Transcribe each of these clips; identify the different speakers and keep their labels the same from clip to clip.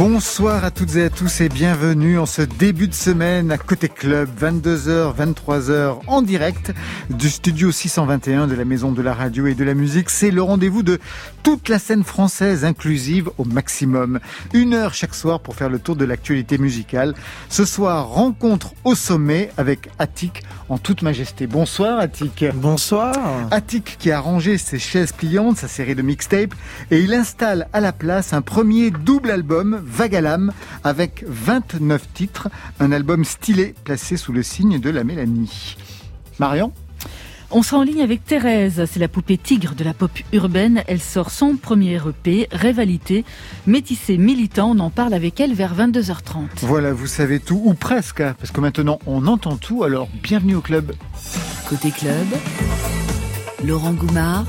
Speaker 1: Bonsoir à toutes et à tous et bienvenue en ce début de semaine à Côté Club, 22h, 23h en direct du studio 621 de la Maison de la Radio et de la Musique. C'est le rendez-vous de toute la scène française inclusive au maximum. Une heure chaque soir pour faire le tour de l'actualité musicale. Ce soir, rencontre au sommet avec Attic en toute majesté. Bonsoir Attic.
Speaker 2: Bonsoir.
Speaker 1: Attic qui a rangé ses chaises pliantes, sa série de mixtapes et il installe à la place un premier double album Vagalam avec 29 titres, un album stylé placé sous le signe de la mélanie. Marion?
Speaker 3: On sera en ligne avec Thérèse, c'est la poupée tigre de la pop urbaine. Elle sort son premier EP, Rivalité, métissé militant. On en parle avec elle vers 22h30.
Speaker 1: Voilà, vous savez tout, ou presque, hein, parce que maintenant on entend tout, alors bienvenue au club.
Speaker 4: Côté club, Laurent Goumard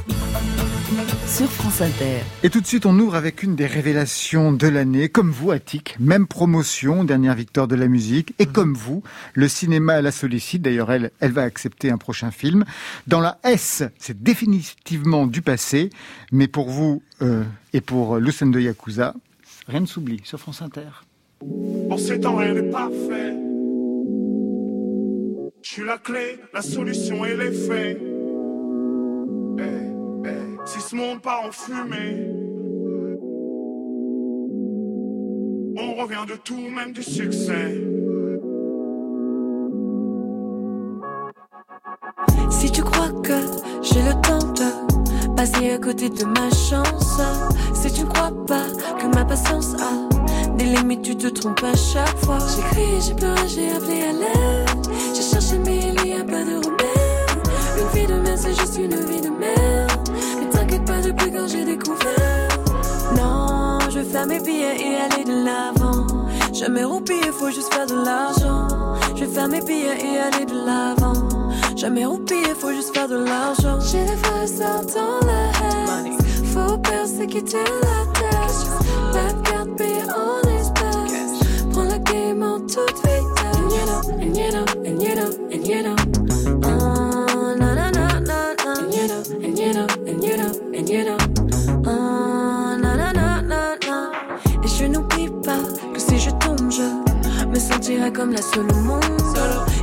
Speaker 4: sur France Inter.
Speaker 1: Et tout de suite, on ouvre avec une des révélations de l'année. Comme vous, Attic, même promotion, dernière victoire de la musique. Et mhm. comme vous, le cinéma la sollicite. D'ailleurs, elle, elle va accepter un prochain film. Dans la S, c'est définitivement du passé. Mais pour vous euh, et pour Lucen de Yakuza, rien ne s'oublie sur France Inter.
Speaker 5: En ces temps, rien n'est parfait. Je suis la clé, la solution et l'effet. Monde en fumée, on revient de tout, même du succès.
Speaker 6: Si tu crois que j'ai le temps de passer à côté de ma chance, si tu ne crois pas que ma patience a des limites, tu te trompes à chaque fois. J'ai crié, j'ai pleuré, j'ai appelé à l'aide. J'ai cherché, mais il n'y a pas de remède. Une vie de merde, c'est juste une vie de merde depuis quand j'ai découvert. Non, je vais faire mes billets et aller de l'avant. Jamais roupiller, faut juste faire de l'argent. Je vais faire mes billets et aller de l'avant. Jamais roupiller, faut juste faire de l'argent. J'ai les vrais dans la haine. Faut persécuter la tête. La carte payée en espèces. Prends la game en toute vitesse. And you know, and you know, and you know, and you know. Sentirai comme la seule au monde.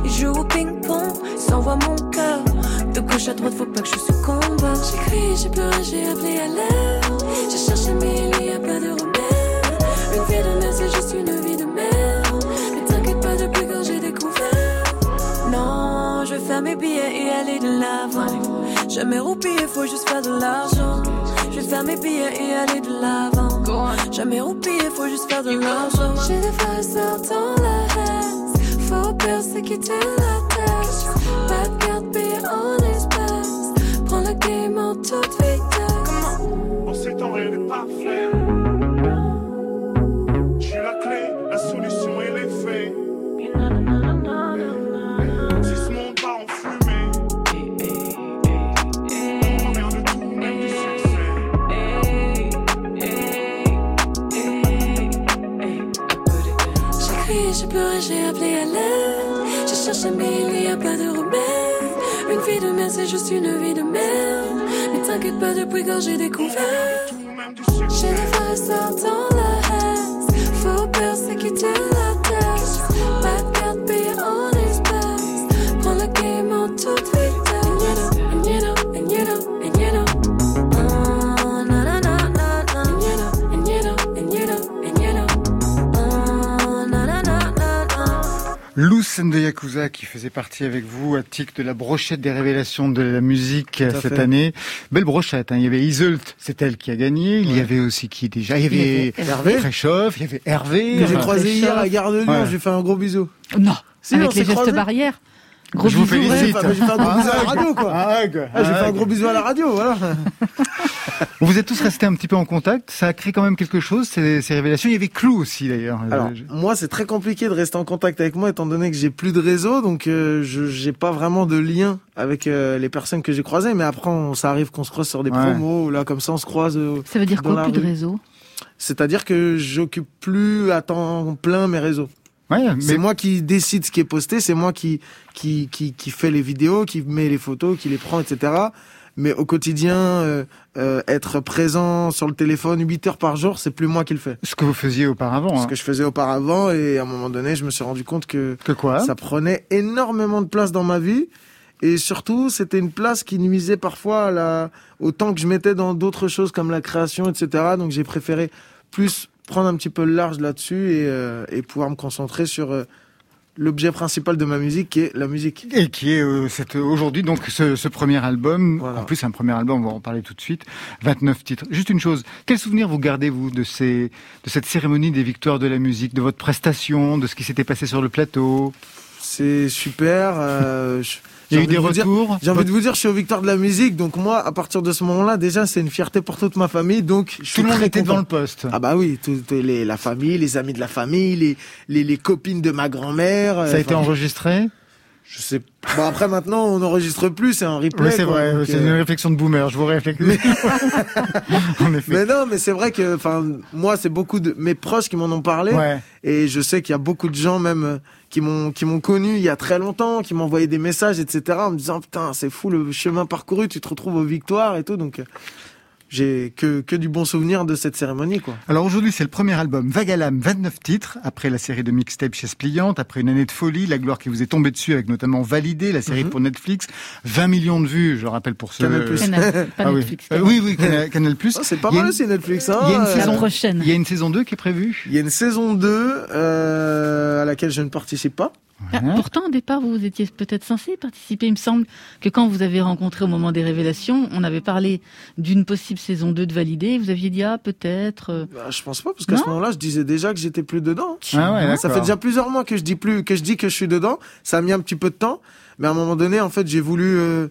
Speaker 6: Et joue au ping-pong, s'envoie mon cœur. De gauche à droite, faut pas que je succombe. J'ai crié, j'ai pleuré, j'ai appelé à l'air. J'ai cherché, mais il n'y a pas de remède. Une vie de merde, c'est juste une vie de merde. Mais t'inquiète pas, depuis quand j'ai découvert? Non, je vais faire mes billets et aller de l'avant. Jamais roupiller, faut juste faire de l'argent. Je vais faire mes billets et aller de l'avant. Jamais roupiller, faut juste faire de l'argent. J'ai des frères dans la haine. Faut persécuter la tête. Pas de carte payée en espèces. Prends la game en toute vitesse.
Speaker 5: Comment? On sait temps, rien n'est parfait.
Speaker 6: Juste une vie de merde. Mais t'inquiète pas, depuis quand j'ai découvert? J'ai des frères dans la haine. Faut persécuter la tête. Pas de carte payée en espèces. Prends la game en toute vitesse.
Speaker 1: Lucen de Yakuza qui faisait partie avec vous, à tic de la brochette des révélations de la musique cette année. Belle brochette, hein. il y avait Iseult, c'est elle qui a gagné. Il y avait aussi qui déjà Il y avait Hervé, Préchoff, il y avait Hervé.
Speaker 2: j'ai croisé hier à Gare de Lyon, j'ai fait un gros bisou.
Speaker 3: Non, avec les gestes barrières.
Speaker 1: Gros je vous félicite.
Speaker 2: j'ai fait un gros bisou à la radio, quoi. Ah, j'ai fait un gros bisou à la radio, voilà.
Speaker 1: Vous êtes tous restés un petit peu en contact. Ça a créé quand même quelque chose, ces, ces révélations. Il y avait Clou aussi d'ailleurs.
Speaker 2: Alors, moi, c'est très compliqué de rester en contact avec moi étant donné que j'ai plus de réseau, donc euh, je j'ai pas vraiment de lien avec euh, les personnes que j'ai croisées. Mais après, on, ça arrive qu'on se croise sur des promos, ou là, comme ça, on se croise. Euh,
Speaker 3: ça veut dire quoi, plus de réseau?
Speaker 2: C'est-à-dire que j'occupe plus à temps plein mes réseaux. Ouais, mais... C'est moi qui décide ce qui est posté, c'est moi qui, qui, qui, qui fait les vidéos, qui met les photos, qui les prend, etc mais au quotidien, euh, euh, être présent sur le téléphone 8 heures par jour, c'est plus moi qui le fais.
Speaker 1: Ce que vous faisiez auparavant.
Speaker 2: Ce hein. que je faisais auparavant, et à un moment donné, je me suis rendu compte que,
Speaker 1: que quoi
Speaker 2: ça prenait énormément de place dans ma vie. Et surtout, c'était une place qui nuisait parfois à la, au temps que je mettais dans d'autres choses comme la création, etc. Donc j'ai préféré plus prendre un petit peu le large là-dessus et, euh, et pouvoir me concentrer sur l'objet principal de ma musique qui est la musique.
Speaker 1: Et qui est euh, aujourd'hui donc ce, ce, premier album, en plus un premier album, on va en parler tout de suite, 29 titres. Juste une chose, quel souvenir vous gardez-vous de, ces, de cette cérémonie des victoires de la musique, de votre prestation, de ce qui s'était passé sur le plateau?
Speaker 2: C'est super. Euh,
Speaker 1: il y a eu des retours.
Speaker 2: J'ai envie de vous dire, je suis au Victoire de la musique, donc moi, à partir de ce moment-là, déjà, c'est une fierté pour toute ma famille. Donc,
Speaker 1: je tout le monde était devant le poste.
Speaker 2: Ah bah oui, tout, les, la famille, les amis de la famille, les, les, les copines de ma grand-mère.
Speaker 1: Ça a euh, été enregistré
Speaker 2: je sais. Bon après maintenant on n'enregistre plus, c'est un replay.
Speaker 1: Oui, c'est vrai, c'est une euh, réflexion de boomer. Je vous réfléchis. Mais...
Speaker 2: en effet. Mais non, mais c'est vrai que, enfin, moi c'est beaucoup de mes proches qui m'en ont parlé, ouais. et je sais qu'il y a beaucoup de gens même qui m'ont qui m'ont connu il y a très longtemps, qui envoyé des messages, etc. en me disant putain c'est fou le chemin parcouru, tu te retrouves aux victoires et tout. Donc j'ai que, que du bon souvenir de cette cérémonie. Quoi.
Speaker 1: Alors aujourd'hui, c'est le premier album Vagalam, 29 titres, après la série de mixtape chez Spliante, après une année de folie, la gloire qui vous est tombée dessus avec notamment Validé, la série mhm. pour Netflix, 20 millions de vues, je rappelle pour ceux...
Speaker 2: Canal Plus.
Speaker 1: ah, oui. Euh, oui, oui, Canal, Plus.
Speaker 2: Oh, c'est pas mal aussi Netflix. Hein
Speaker 1: il y a une saison prochaine. Il y a une saison 2 qui est prévue.
Speaker 2: Il y a une saison 2 euh, à laquelle je ne participe pas.
Speaker 3: Ah, pourtant, au départ, vous étiez peut-être censé participer. Il me semble que quand vous avez rencontré au moment des révélations, on avait parlé d'une possible saison 2 de valider. Vous aviez dit, ah, peut-être. Euh.
Speaker 2: Bah, je pense pas, parce qu'à ce moment-là, je disais déjà que j'étais plus dedans. Ah ça fait déjà plusieurs mois que je dis plus, que je dis que je suis dedans. Ça a mis un petit peu de temps. Mais à un moment donné, en fait, j'ai voulu, euh,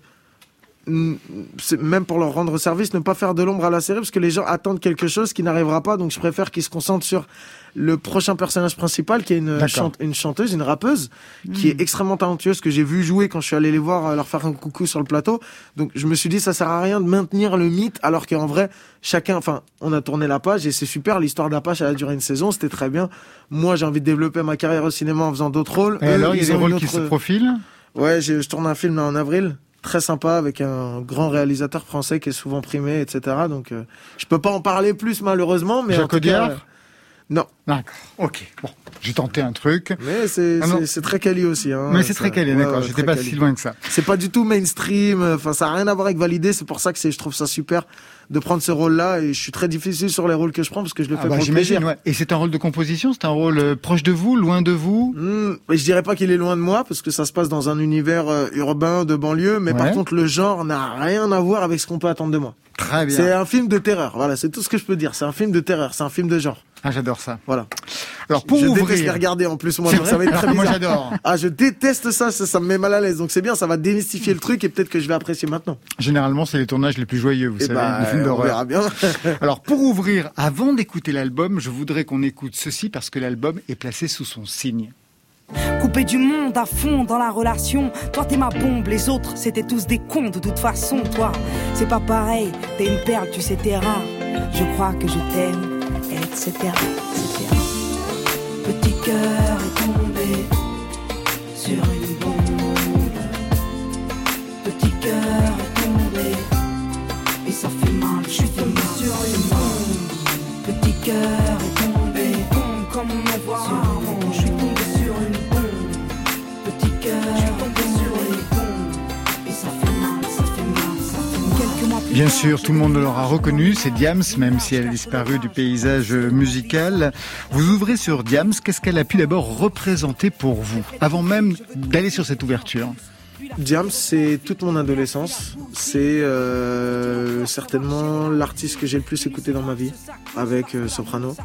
Speaker 2: même pour leur rendre service, ne pas faire de l'ombre à la série parce que les gens attendent quelque chose qui n'arrivera pas. Donc je préfère qu'ils se concentrent sur le prochain personnage principal qui est une, une chanteuse, une rappeuse qui est hmm. extrêmement talentueuse que j'ai vu jouer quand je suis allé les voir euh, leur faire un coucou sur le plateau. Donc je me suis dit ça sert à rien de maintenir le mythe alors qu'en vrai chacun, enfin on a tourné la page et c'est super. L'histoire d'Apache elle a duré une saison, c'était très bien. Moi j'ai envie de développer ma carrière au cinéma en faisant d'autres rôles.
Speaker 1: Et alors il y a des rôles qui se profilent?
Speaker 2: Ouais, je tourne un film en avril très sympa avec un grand réalisateur français qui est souvent primé, etc. Donc, euh, je peux pas en parler plus malheureusement, mais
Speaker 1: Jacques Audiard?
Speaker 2: Non.
Speaker 1: D'accord. Ok. Bon, j'ai tenté un truc.
Speaker 2: Mais c'est ah très quali aussi. Hein,
Speaker 1: Mais c'est très quali, d'accord. J'étais pas si loin que ça.
Speaker 2: C'est pas du tout mainstream. Enfin, ça a rien à voir avec valider. C'est pour ça que je trouve ça super de prendre ce rôle-là. Et je suis très difficile sur les rôles que je prends parce que je le ah fais bah, pour plaisir. Ouais.
Speaker 1: Et c'est un rôle de composition? C'est un rôle euh, proche de vous, loin de vous?
Speaker 2: Mmh, je dirais pas qu'il est loin de moi parce que ça se passe dans un univers euh, urbain de banlieue. Mais par contre, le genre n'a rien à voir avec ce qu'on peut attendre de moi.
Speaker 1: Très bien.
Speaker 2: C'est un film de terreur. Voilà, c'est tout ce que je peux dire. C'est un film de terreur. C'est un film de genre.
Speaker 1: Ah, j'adore ça.
Speaker 2: Voilà.
Speaker 1: Alors pour
Speaker 2: je
Speaker 1: ouvrir...
Speaker 2: déteste les regarder en plus moi, donc ça va être très bizarre.
Speaker 1: moi j'adore.
Speaker 2: Ah, je déteste ça, ça, me met mal à l'aise. Donc c'est bien, ça va démystifier le truc et peut-être que je vais apprécier maintenant.
Speaker 1: Généralement, c'est les tournages les plus joyeux, vous
Speaker 2: et
Speaker 1: eh savez,
Speaker 2: bah,
Speaker 1: les films d'horreur.
Speaker 2: Bien.
Speaker 1: Alors pour ouvrir, avant d'écouter l'album, je voudrais qu'on écoute ceci parce que l'album est placé sous son signe.
Speaker 7: Coupé du monde à fond dans la relation. Toi t'es ma bombe, les autres c'était tous des cons de toute façon. Toi, c'est pas pareil, t'es une perle, tu sais t'es rare. Je crois que je t'aime, etc. etc. Petit cœur est tombé sur une bombe. Petit cœur est tombé et ça fait mal, je suis tombé sur une bombe. Petit cœur
Speaker 1: Bien sûr, tout le monde l'aura reconnu, c'est Diams, même si elle a disparu du paysage musical. Vous ouvrez sur Diams, qu'est-ce qu'elle a pu d'abord représenter pour vous, avant même d'aller sur cette ouverture?
Speaker 2: Diams, c'est toute mon adolescence. C'est euh, certainement l'artiste que j'ai le plus écouté dans ma vie, avec euh, Soprano.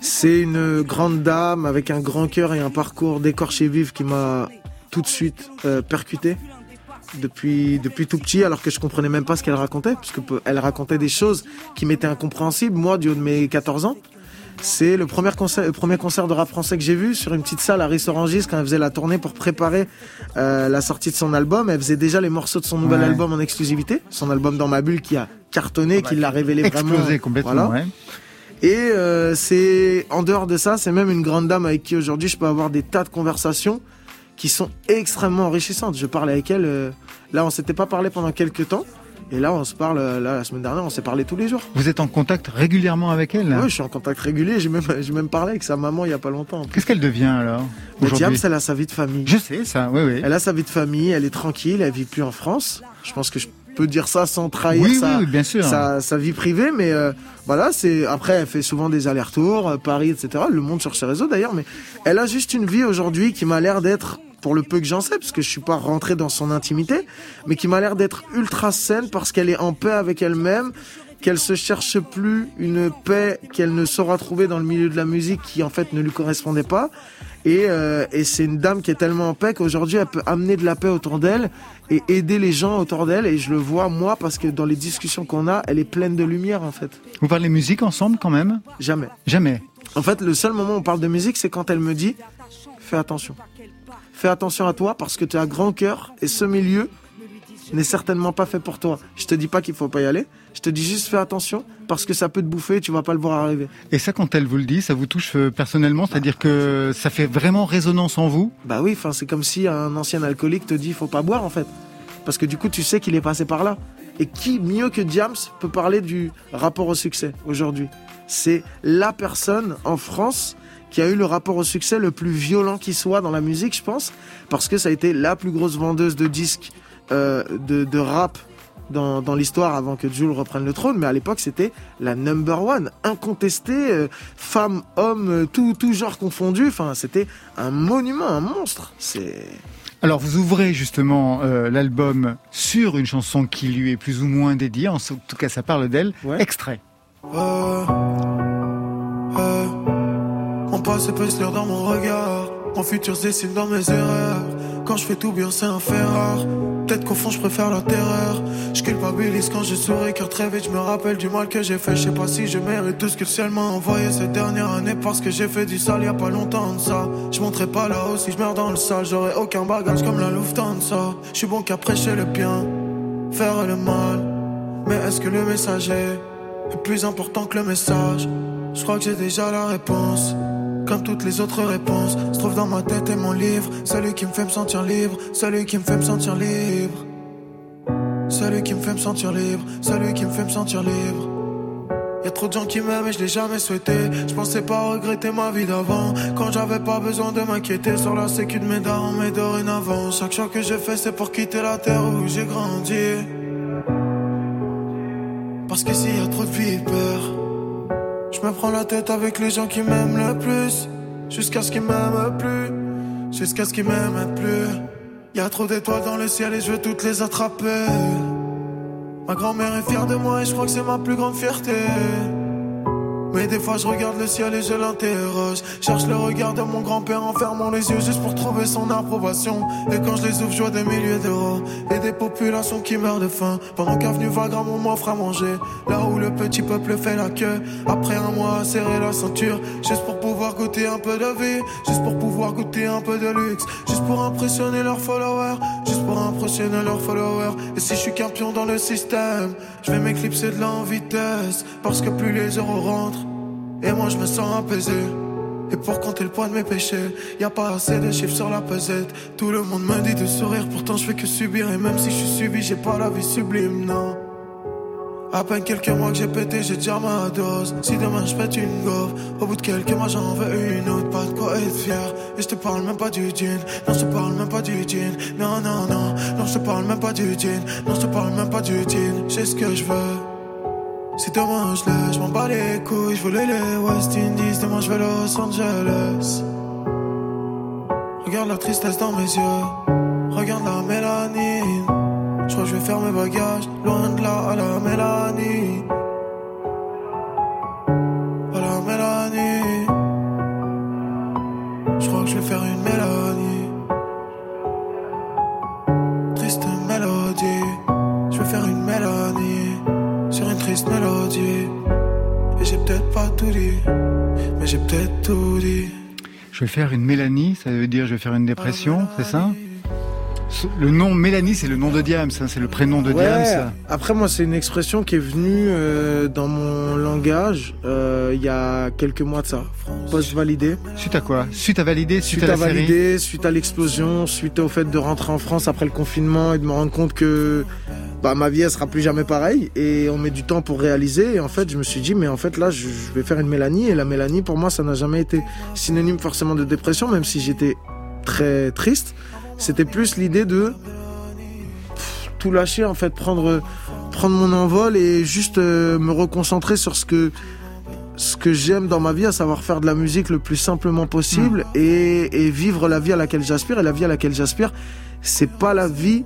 Speaker 2: C'est une grande dame avec un grand cœur et un parcours d'écorché vif qui m'a tout de suite euh, percuté. Depuis depuis tout petit, alors que je comprenais même pas ce qu'elle racontait, puisque elle racontait des choses qui m'étaient incompréhensibles moi du haut de mes 14 ans. C'est le premier concert, le premier concert de rap français que j'ai vu sur une petite salle à Rissorangis quand elle faisait la tournée pour préparer euh, la sortie de son album. Elle faisait déjà les morceaux de son nouvel album en exclusivité, son album Dans ma bulle qui a cartonné, qui l'a révélé
Speaker 1: explosé
Speaker 2: vraiment.
Speaker 1: complètement. Ouais.
Speaker 2: Et euh, c'est en dehors de ça, c'est même une grande dame avec qui aujourd'hui je peux avoir des tas de conversations qui sont extrêmement enrichissantes. Je parle avec elle. Euh, là, on s'était pas parlé pendant quelques temps. Et là, on se parle, là, la semaine dernière, on s'est parlé tous les jours.
Speaker 1: Vous êtes en contact régulièrement avec elle
Speaker 2: Oui, je suis en contact régulier. J'ai même, j'ai même parlé avec sa maman il y a pas longtemps.
Speaker 1: Qu'est-ce qu'elle devient alors
Speaker 2: Diams, elle a sa vie de famille.
Speaker 1: Je sais ça, oui, oui.
Speaker 2: Elle a sa vie de famille, elle est tranquille, elle vit plus en France. Je pense que je peux dire ça sans trahir sa,
Speaker 1: bien sûr.
Speaker 2: Sa, vie privée, mais euh, voilà, c'est après elle fait souvent des allers-retours, euh, Paris, etc. Le monde sur ses réseaux d'ailleurs, mais elle a juste une vie aujourd'hui qui m'a l'air d'être pour le peu que j'en sais, parce que je suis pas rentré dans son intimité, mais qui m'a l'air d'être ultra saine parce qu'elle est en paix avec elle-même, qu'elle se cherche plus une paix qu'elle ne saura trouver dans le milieu de la musique qui en fait ne lui correspondait pas. Et, euh, et c'est une dame qui est tellement en paix qu'aujourd'hui elle peut amener de la paix autour d'elle et aider les gens autour d'elle. Et je le vois moi parce que dans les discussions qu'on a, elle est pleine de lumière en fait.
Speaker 1: Vous parlez musique ensemble quand même?
Speaker 2: Jamais.
Speaker 1: Jamais.
Speaker 2: En fait, le seul moment où on parle de musique, c'est quand elle me dit fais attention fais attention à toi parce que tu as grand cœur et ce milieu n'est certainement pas fait pour toi. Je te dis pas qu'il faut pas y aller. Je te dis juste fais attention parce que ça peut te bouffer et tu vas pas le voir arriver.
Speaker 1: Et ça, quand elle vous le dit, ça vous touche euh, personnellement, c'est-à-dire que ça fait vraiment résonance en vous?
Speaker 2: Bah oui, enfin c'est comme si un ancien alcoolique te dit faut pas boire en fait, parce que du coup tu sais qu'il est passé par là. Et qui mieux que James peut parler du rapport au succès aujourd'hui? C'est la personne en France qui a eu le rapport au succès le plus violent qui soit dans la musique, je pense, parce que ça a été la plus grosse vendeuse de disques euh, de, de, rap dans, dans l'histoire avant que Jules reprenne le trône, mais à l'époque c'était la number one, incontestée, euh, femme, homme, euh, tout, tout genre confondu, enfin c'était un monument, un monstre. C'est...
Speaker 1: Alors vous ouvrez justement euh, l'album sur une chanson qui lui est plus ou moins dédiée, en tout cas ça parle d'elle, ouais. extrait. Euh,
Speaker 8: mon passé peut se lire dans mon regard. Mon futur se dessine dans mes erreurs. Quand je fais tout bien, c'est un fait rare. Peut-être qu'au fond, je préfère la terreur. Je culpabilise quand je souris, car très vite, je me rappelle du mal que j'ai fait. Je sais pas si je mérite tout ce que le ciel m'a envoyé cette dernière année. Parce que j'ai fait du sale y a pas longtemps de ça. Je monterai pas là-haut si je meurs dans le sale. J'aurai aucun bagage comme la Lufthansa. Je suis bon qu'à prêcher le bien, faire le mal. Mais est-ce que le messager est plus important que le message? Je crois que j'ai déjà la réponse comme toutes les autres réponses, se trouve dans ma tête et mon livre. Celui qui me fait me sentir libre, celui qui me fait me sentir libre. Celui qui me fait me sentir libre, celui qui me fait me sentir libre. Y'a trop de gens qui m'aiment et je l'ai jamais souhaité. Je pensais pas regretter ma vie d'avant. Quand j'avais pas besoin de m'inquiéter sur la sécu de mes darons, mais dorénavant. Chaque choix que j'ai fait, c'est pour quitter la terre où j'ai grandi. Parce que s'il y a trop de vipères. Je me prends la tête avec les gens qui m'aiment le plus. Jusqu'à ce qu'ils m'aiment plus. Jusqu'à ce qu'ils m'aiment plus. Y a trop d'étoiles dans le ciel et je veux toutes les attraper. Ma grand-mère est fière de moi et je crois que c'est ma plus grande fierté. Mais des fois je regarde le ciel et je l'interroge. Cherche le regard de mon grand-père en fermant les yeux juste pour trouver son approbation. Et quand je les ouvre je vois des milliers d'euros Et des populations qui meurent de faim. Pendant qu'avenue Vagram on m'offre à manger. Là où le petit peuple fait la queue. Après un mois à serrer la ceinture Juste pour pouvoir goûter un peu de vie. Juste pour pouvoir goûter un peu de luxe. Juste pour impressionner leurs followers impressionner leurs followers Et si je suis qu'un pion dans le système Je vais m'éclipser de la vitesse Parce que plus les euros rentrent et moi je me sens apaisé. Et pour compter le poids de mes péchés, y a pas assez de chiffres sur la pesette. Tout le monde me dit de sourire, pourtant je fais que subir. Et même si je suis suivi, j'ai pas la vie sublime, non. À peine quelques mois que j'ai pété, j'ai déjà ma dose. Si demain je pète une gove, au bout de quelques mois j'en veux une autre. Pas de quoi être fier. Et je te parle même pas du jean. Non, je parle même pas du jean. Non, non, non. Non, je te parle même pas du jean. Non, je te parle même pas du jean. J'ai ce que je veux. Si demain je l'ai, je m'en bats les couilles, je voulais les West Indies, demain je vais Los Angeles. Regarde la tristesse dans mes yeux, regarde la mélanine. Je crois que je vais faire mes bagages, loin de là à la mélanie. À la mélanie. Je crois que je vais faire une mélanie. Pas tout dit, mais j'ai peut-être tout dit.
Speaker 1: Je vais faire une Mélanie, ça veut dire je vais faire une dépression, c'est ça le nom Mélanie, c'est le nom de Diams, hein, c'est le prénom de Diams.
Speaker 2: Après, moi, c'est une expression qui est venue euh, dans mon langage euh, il y a quelques mois de ça. Post-validé.
Speaker 1: Suite à quoi? Suite à valider
Speaker 2: Suite,
Speaker 1: à,
Speaker 2: à valider, suite à l'explosion, suite au fait de rentrer en France après le confinement et de me rendre compte que bah, ma vie, elle sera plus jamais pareille. Et on met du temps pour réaliser. Et en fait, je me suis dit, mais en fait, là, je vais faire une Mélanie. Et la Mélanie, pour moi, ça n'a jamais été synonyme forcément de dépression, même si j'étais très triste. C'était plus l'idée de tout lâcher, en fait, prendre, prendre mon envol et juste euh, me reconcentrer sur ce que, ce que j'aime dans ma vie, à savoir faire de la musique le plus simplement possible hmm. et, et vivre la vie à laquelle j'aspire. Et la vie à laquelle j'aspire, c'est pas la vie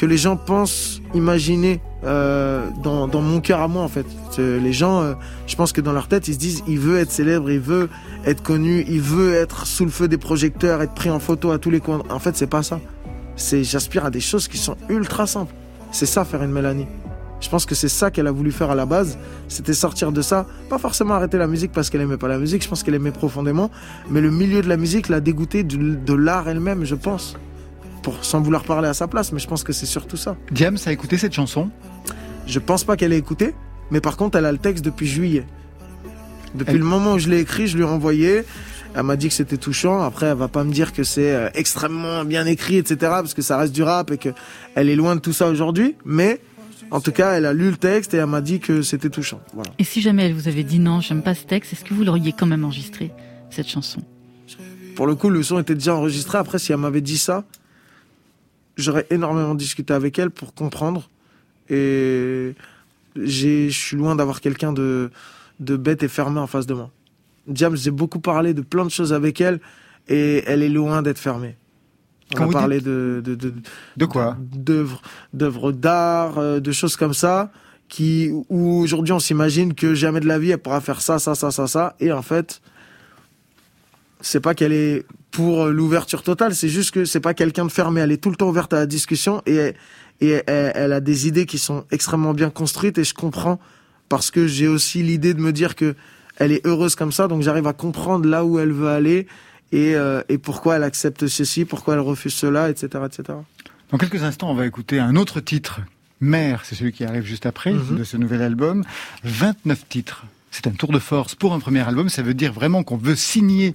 Speaker 2: que les gens pensent imaginer euh, dans, mon cœur à moi en fait. Les gens, euh, je pense que dans leur tête, ils se disent, il veut être célèbre, il veut être connu, il veut être sous le feu des projecteurs, être pris en photo à tous les coins. En fait, c'est pas ça. C'est, j'aspire à des choses qui sont ultra simples. C'est ça faire une Mélanie. Je pense que c'est ça qu'elle a voulu faire à la base. C'était sortir de ça. Pas forcément arrêter la musique parce qu'elle aimait pas la musique. Je pense qu'elle aimait profondément. Mais le milieu de la musique l'a dégoûté de, de l'art elle-même, je pense. Pour, sans vouloir parler à sa place, mais je pense que c'est surtout ça.
Speaker 1: Diams a écouté cette chanson
Speaker 2: je pense pas qu'elle ait écouté, mais par contre, elle a le texte depuis juillet. Depuis le moment où je l'ai écrit, je lui ai envoyé. Elle m'a dit que c'était touchant. Après, elle va pas me dire que c'est euh, extrêmement bien écrit, etc. Parce que ça reste du rap et que elle est loin de tout ça aujourd'hui. Mais en tout cas, elle a lu le texte et elle m'a dit que c'était touchant. Voilà.
Speaker 3: Et si jamais elle vous avait dit non, j'aime pas ce texte, est-ce que vous l'auriez quand même enregistré cette chanson?
Speaker 2: Pour le coup, le son était déjà enregistré. Après, si elle m'avait dit ça, j'aurais énormément discuté avec elle pour comprendre et je suis loin d'avoir quelqu'un de, de bête et fermé en face de moi. James, j'ai beaucoup parlé de plein de choses avec elle et elle est loin d'être fermée. On a parlé de, de, de,
Speaker 1: de quoi
Speaker 2: D'œuvres, d'œuvres d'art, euh, de choses comme ça, qui, où aujourd'hui on s'imagine que jamais de la vie elle pourra faire ça, ça, ça, ça, ça, et en fait, c'est pas qu'elle est pour l'ouverture totale, c'est juste que c'est pas quelqu'un de fermé, elle est tout le temps ouverte à la discussion et et elle, a des idées qui sont extrêmement bien construites et je comprends parce que j'ai aussi l'idée de me dire que elle est heureuse comme ça, donc j'arrive à comprendre là où elle veut aller et, euh, et pourquoi elle accepte ceci, pourquoi elle refuse cela, etc., etc.
Speaker 1: Dans quelques instants, on va écouter un autre titre. Mère, c'est celui qui arrive juste après mhm. de ce nouvel album. 29 titres. C'est un tour de force pour un premier album. Ça veut dire vraiment qu'on veut signer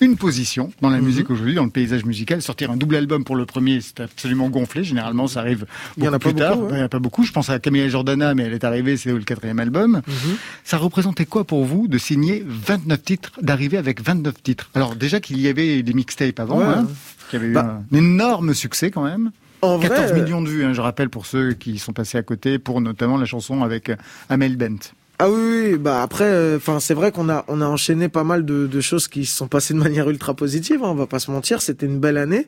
Speaker 1: une position dans la mhm. musique aujourd'hui, dans le paysage musical. Sortir un double album pour le premier, c'est absolument gonflé. Généralement, ça arrive beaucoup en a plus tard. Il n'y en a pas beaucoup. Je pense à Camilla Jordana, mais elle est arrivée, c'est le quatrième album. Mhm. Ça représentait quoi pour vous de signer 29 titres, d'arriver avec 29 titres? Alors déjà qu'il y avait des mixtapes avant, hein, qui avaient eu bah un énorme succès quand même. En 14 euh, millions de vues, hein, je rappelle pour ceux qui sont passés à côté, pour notamment la chanson avec Amel Bent.
Speaker 2: Ah oui, bah après, euh, enfin c'est vrai qu'on a on a enchaîné pas mal de, de, choses qui se sont passées de manière ultra positive. Hein, on va pas se mentir, c'était une belle année.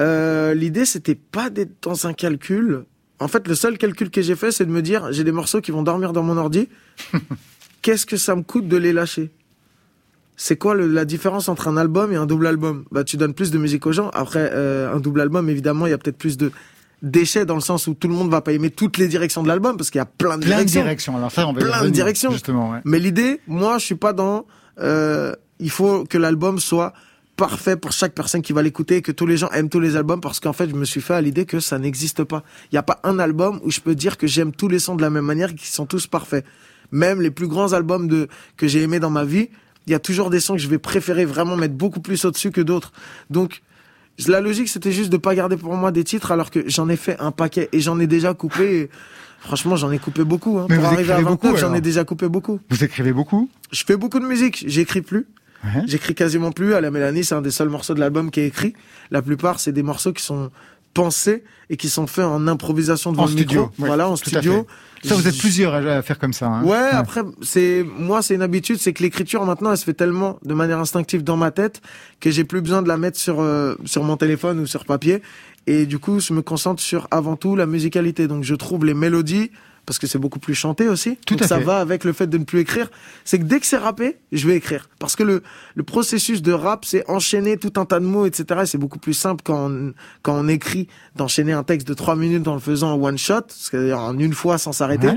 Speaker 2: Euh, L'idée c'était pas d'être dans un calcul. En fait, le seul calcul que j'ai fait, c'est de me dire j'ai des morceaux qui vont dormir dans mon ordi. Qu'est-ce que ça me coûte de les lâcher? C'est quoi le, la différence entre un album et un double album? Bah tu donnes plus de musique aux gens. Après euh, un double album, évidemment, il y a peut-être plus de déchet dans le sens où tout le monde va pas aimer toutes les directions de l'album parce qu'il y a plein de
Speaker 1: plein
Speaker 2: directions.
Speaker 1: De directions. Alors ça, on va
Speaker 2: plein de directions.
Speaker 1: Justement, ouais.
Speaker 2: Mais l'idée, moi, je suis pas dans. Euh, il faut que l'album soit parfait pour chaque personne qui va l'écouter, que tous les gens aiment tous les albums, parce qu'en fait, je me suis fait à l'idée que ça n'existe pas. Il n'y a pas un album où je peux dire que j'aime tous les sons de la même manière et qu'ils sont tous parfaits. Même les plus grands albums de que j'ai aimés dans ma vie, il y a toujours des sons que je vais préférer vraiment mettre beaucoup plus au-dessus que d'autres. Donc, la logique, c'était juste de pas garder pour moi des titres alors que j'en ai fait un paquet et j'en ai déjà coupé. Franchement, j'en ai coupé beaucoup. Hein. Pour arriver à 29, j'en ai déjà coupé beaucoup.
Speaker 1: Vous écrivez beaucoup
Speaker 2: Je fais beaucoup de musique. J'écris plus. J'écris quasiment plus. À la Mélanie, c'est un des seuls morceaux de l'album qui est écrit. La plupart, c'est des morceaux qui sont pensés et qui sont faits en improvisation devant
Speaker 1: en
Speaker 2: le
Speaker 1: studio.
Speaker 2: micro. voilà, en studio.
Speaker 1: Ça, vous êtes plusieurs à faire comme ça. Hein.
Speaker 2: Ouais, après, c'est moi, c'est une habitude, c'est que l'écriture maintenant, elle se fait tellement de manière instinctive dans ma tête que j'ai plus besoin de la mettre sur euh, sur mon téléphone ou sur papier. Et du coup, je me concentre sur avant tout la musicalité. Donc, je trouve les mélodies parce que c'est beaucoup plus chanté aussi.
Speaker 1: Tout
Speaker 2: Donc
Speaker 1: à
Speaker 2: ça va avec le fait de ne plus écrire. C'est que dès que c'est rappé, je vais écrire. Parce que le, le processus de rap, c'est enchaîner tout un tas de mots, etc. Et c'est beaucoup plus simple quand on, quand on écrit d'enchaîner un texte de trois minutes en le faisant en one shot, c'est-à-dire en une fois sans s'arrêter.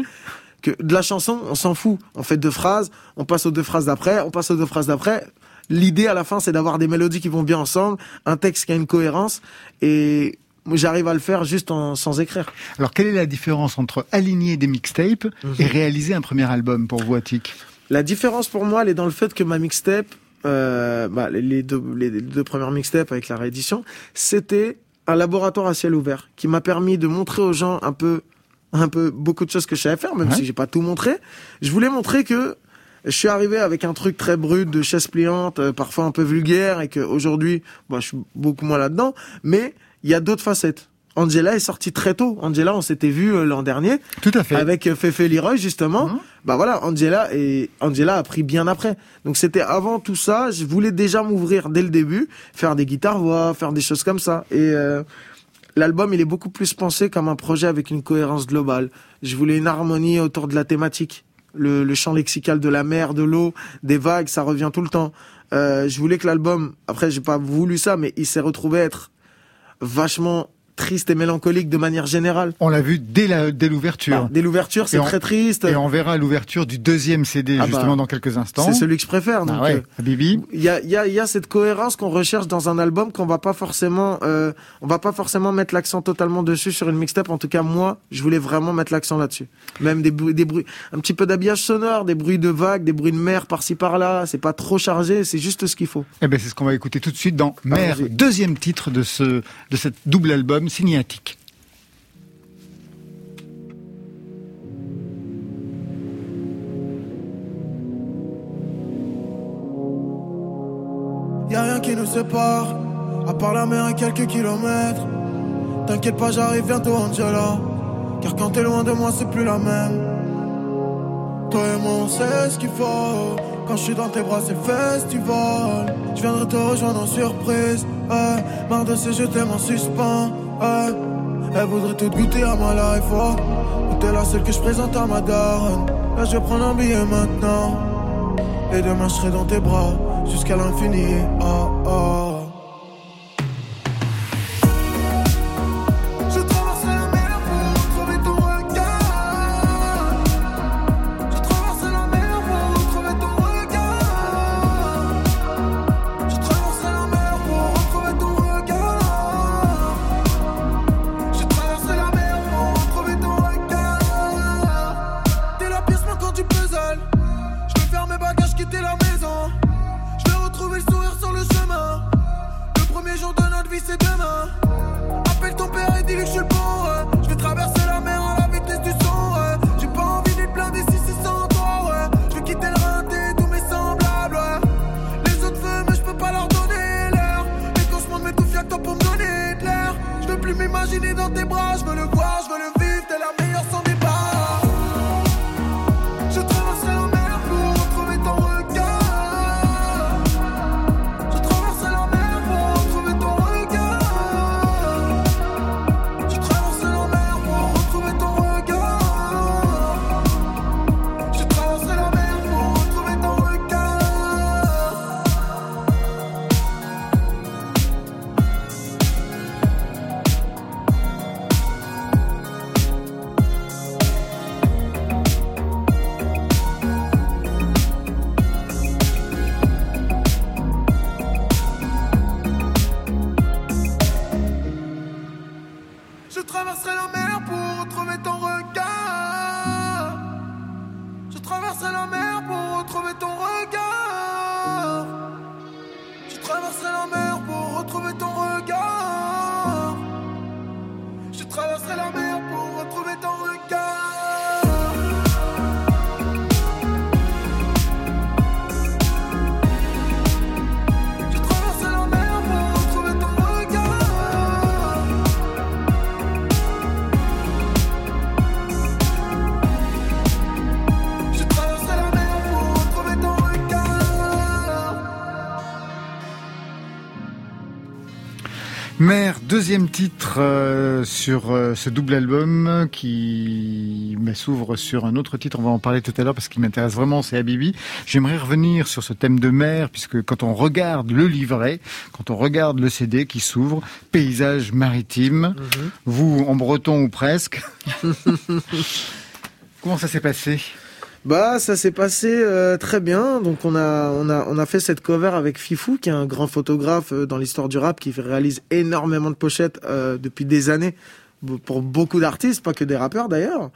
Speaker 2: que de la chanson, on s'en fout. On fait deux phrases, on passe aux deux phrases d'après, on passe aux deux phrases d'après. L'idée à la fin, c'est d'avoir des mélodies qui vont bien ensemble, un texte qui a une cohérence, et j'arrive à le faire juste en, sans écrire.
Speaker 1: Alors, quelle est la différence entre aligner des mixtapes mhm. et réaliser un premier album pour vous, Attic?
Speaker 2: La différence pour moi, elle est dans le fait que ma mixtape, euh, bah, les, deux, les deux premières mixtapes avec la réédition, c'était un laboratoire à ciel ouvert qui m'a permis de montrer aux gens un peu, un peu beaucoup de choses que je savais faire, même si j'ai pas tout montré. Je voulais montrer que je suis arrivé avec un truc très brut de chaise pliante, euh, parfois un peu vulgaire, et qu'aujourd'hui, bah, je suis beaucoup moins là-dedans. Mais il y a d'autres facettes. Angela est sortie très tôt. Angela, on s'était vu euh, l'an dernier.
Speaker 1: Tout à fait.
Speaker 2: Avec euh, Fefe Leroy, justement. Mhm. Bah voilà, Angela et Angela a pris bien après. Donc c'était avant tout ça. Je voulais déjà m'ouvrir dès le début, faire des guitares voix, faire des choses comme ça. Et euh, l'album, il est beaucoup plus pensé comme un projet avec une cohérence globale. Je voulais une harmonie autour de la thématique. Le, le champ lexical de la mer, de l'eau, des vagues, ça revient tout le temps. Euh, je voulais que l'album, après j'ai pas voulu ça, mais il s'est retrouvé être vachement triste et mélancolique de manière générale.
Speaker 1: On l'a vu dès la dès l'ouverture.
Speaker 2: Bah, dès l'ouverture, c'est très triste.
Speaker 1: Et on verra l'ouverture du deuxième CD ah bah, justement dans quelques instants.
Speaker 2: C'est celui que je préfère.
Speaker 1: Donc, ah ouais. Euh, Bibi.
Speaker 2: Il y a il y a il y a cette cohérence qu'on recherche dans un album qu'on va pas forcément euh, on va pas forcément mettre l'accent totalement dessus sur une mixtape. En tout cas moi, je voulais vraiment mettre l'accent là-dessus. Même des bruits des bruits un petit peu d'habillage sonore, des bruits de vagues, des bruits de mer par-ci par-là. C'est pas trop chargé, c'est juste ce qu'il faut.
Speaker 1: Eh ben c'est ce qu'on va écouter tout de suite dans Mer, deuxième titre de ce de cette double album signatique.
Speaker 8: Y'a rien qui nous sépare, à part la mer et quelques kilomètres. T'inquiète pas, j'arrive bientôt, Angela. Car quand t'es loin de moi, c'est plus la même. Toi et moi, on sait ce qu'il faut. Quand je suis dans tes bras, c'est festival. Je viendrai te rejoindre en surprise. Ouais, marre de ces je t'aime en suspens. Elle voudrait tout goûter à ma life. Oh. T'es la seule que je présente à ma daronne. Là, je vais prendre un billet maintenant. Et demain, je serai dans tes bras jusqu'à l'infini. Oh, oh.
Speaker 1: Deuxième titre euh, sur euh, ce double album qui s'ouvre sur un autre titre. On va en parler tout à l'heure parce qu'il m'intéresse vraiment, c'est Habibi. J'aimerais revenir sur ce thème de mer puisque quand on regarde le livret, quand on regarde le CD qui s'ouvre, paysage maritime, mhm. vous en breton ou presque. comment ça s'est passé?
Speaker 2: Bah, ça s'est passé euh, très bien. Donc, on a, on a, on a fait cette cover avec Fifou, qui est un grand photographe euh, dans l'histoire du rap, qui réalise énormément de pochettes euh, depuis des années pour beaucoup d'artistes, pas que des rappeurs d'ailleurs.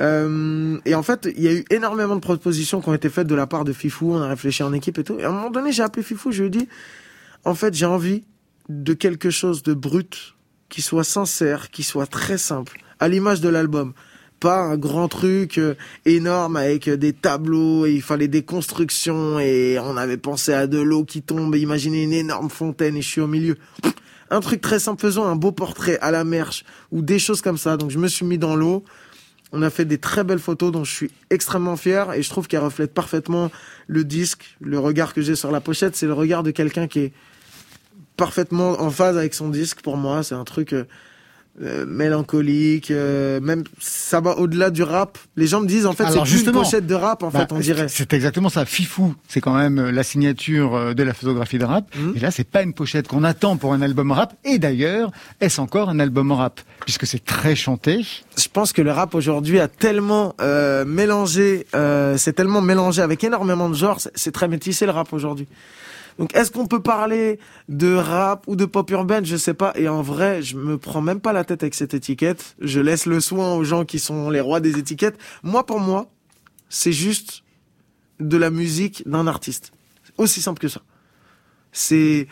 Speaker 2: et en fait, il y a eu énormément de propositions qui ont été faites de la part de Fifou. On a réfléchi en équipe et tout. Et à un moment donné, j'ai appelé Fifou. Je lui ai dit, en fait, j'ai envie de quelque chose de brut, qui soit sincère, qui soit très simple, à l'image de l'album pas un grand truc euh, énorme avec des tableaux et il fallait des constructions et on avait pensé à de l'eau qui tombe. Imaginez une énorme fontaine et je suis au milieu. Un truc très simple, faisons un beau portrait à la merche ou des choses comme ça. Donc je me suis mis dans l'eau. On a fait des très belles photos dont je suis extrêmement fier et je trouve qu'elles reflètent parfaitement le disque, le regard que j'ai sur la pochette. C'est le regard de quelqu'un qui est parfaitement en phase avec son disque pour moi. C'est un truc euh, euh, mélancolique, euh, même ça va au-delà du rap. Les gens me disent en fait c'est une pochette de rap en bah, fait on dirait.
Speaker 1: C'est exactement ça. Fifou, c'est quand même euh, la signature de la photographie de rap. Mmh. Et là c'est pas une pochette qu'on attend pour un album rap. Et d'ailleurs est-ce encore un album rap? Puisque c'est très chanté.
Speaker 2: Je pense que le rap aujourd'hui a tellement mélangé, c'est tellement mélangé avec énormément de genres. C'est très métissé le rap aujourd'hui. Donc est-ce qu'on peut parler de rap ou de pop urbaine? Je sais pas. Et en vrai, je me prends même pas la tête avec cette étiquette. Je laisse le soin aux gens qui sont les rois des étiquettes. Moi, pour moi, c'est juste de la musique d'un artiste. Aussi simple que ça. C'est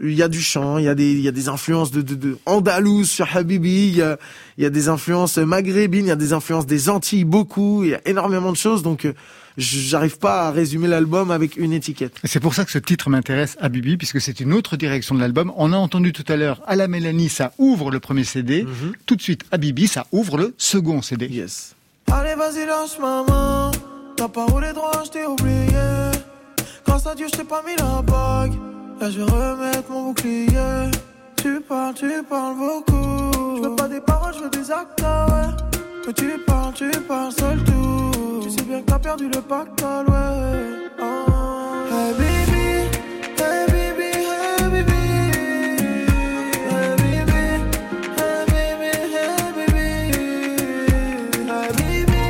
Speaker 2: il y a du chant, il y a des il y a des influences de de, de sur Habibi, il y a il y a des influences maghrébines, il y a des influences des Antilles beaucoup, il y a énormément de choses donc euh, j'arrive pas à résumer l'album avec une étiquette.
Speaker 1: C'est pour ça que ce titre m'intéresse à Bibi, puisque c'est une autre direction de l'album. On a entendu tout à l'heure à la Mélanie, ça ouvre le premier CD. Mhm. Tout de suite, à Bibi, ça ouvre le second CD.
Speaker 2: Yes.
Speaker 8: Allez, vas-y, lâche maman. T'as pas roulé droit, je t'ai oublié. Grâce à Dieu, je t'ai pas mis la bague. Là, je vais remettre mon bouclier. Tu parles, tu parles beaucoup. Je veux pas des paroles, je veux des actes, ouais. Mais tu parles, tu parles seul tout. Tu sais bien perdu le pactole, ouais. Oh. Hey baby, hey baby, hey baby. Hey baby, hey baby, hey baby. Hey baby,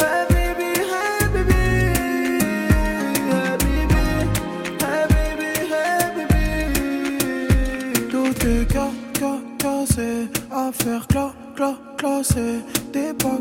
Speaker 8: hey baby, hey baby. Hey baby, hey baby, hey baby. Tout est ca, ca, cassé. Affaire cla, cla, classé. T'es pas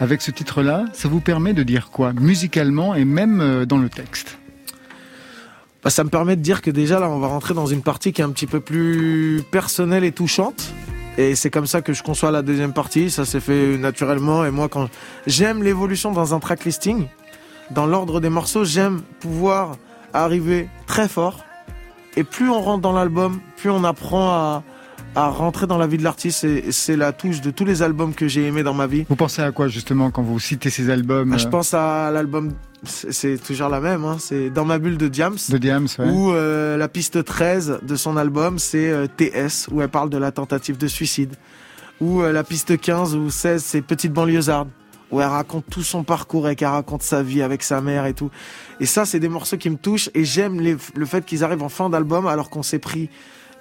Speaker 1: avec ce titre-là, ça vous permet de dire quoi musicalement et même euh, dans le texte?
Speaker 2: Bah, Ça me permet de dire que déjà là, on va rentrer dans une partie qui est un petit peu plus personnelle et touchante. Et c'est comme ça que je conçois la deuxième partie. Ça s'est fait naturellement. Et moi, quand j'aime l'évolution dans un track listing, dans l'ordre des morceaux, j'aime pouvoir arriver très fort. Et plus on rentre dans l'album, plus on apprend à, à rentrer dans la vie de l'artiste. C'est la touche de tous les albums que j'ai aimés dans ma vie.
Speaker 1: Vous pensez à quoi justement quand vous citez ces albums
Speaker 2: ah, Je euh pense à l'album, c'est toujours la même, hein, c'est Dans ma bulle de Diams.
Speaker 1: De Diams, ouais.
Speaker 2: Ou euh, la piste 13 de son album, c'est euh, TS, où elle parle de la tentative de suicide. Ou la piste 15 ou 16, c'est Petite banlieusarde où elle raconte tout son parcours et qu'elle raconte sa vie avec sa mère et tout. Et ça, c'est des morceaux qui me touchent et j'aime le fait qu'ils arrivent en fin d'album alors qu'on s'est pris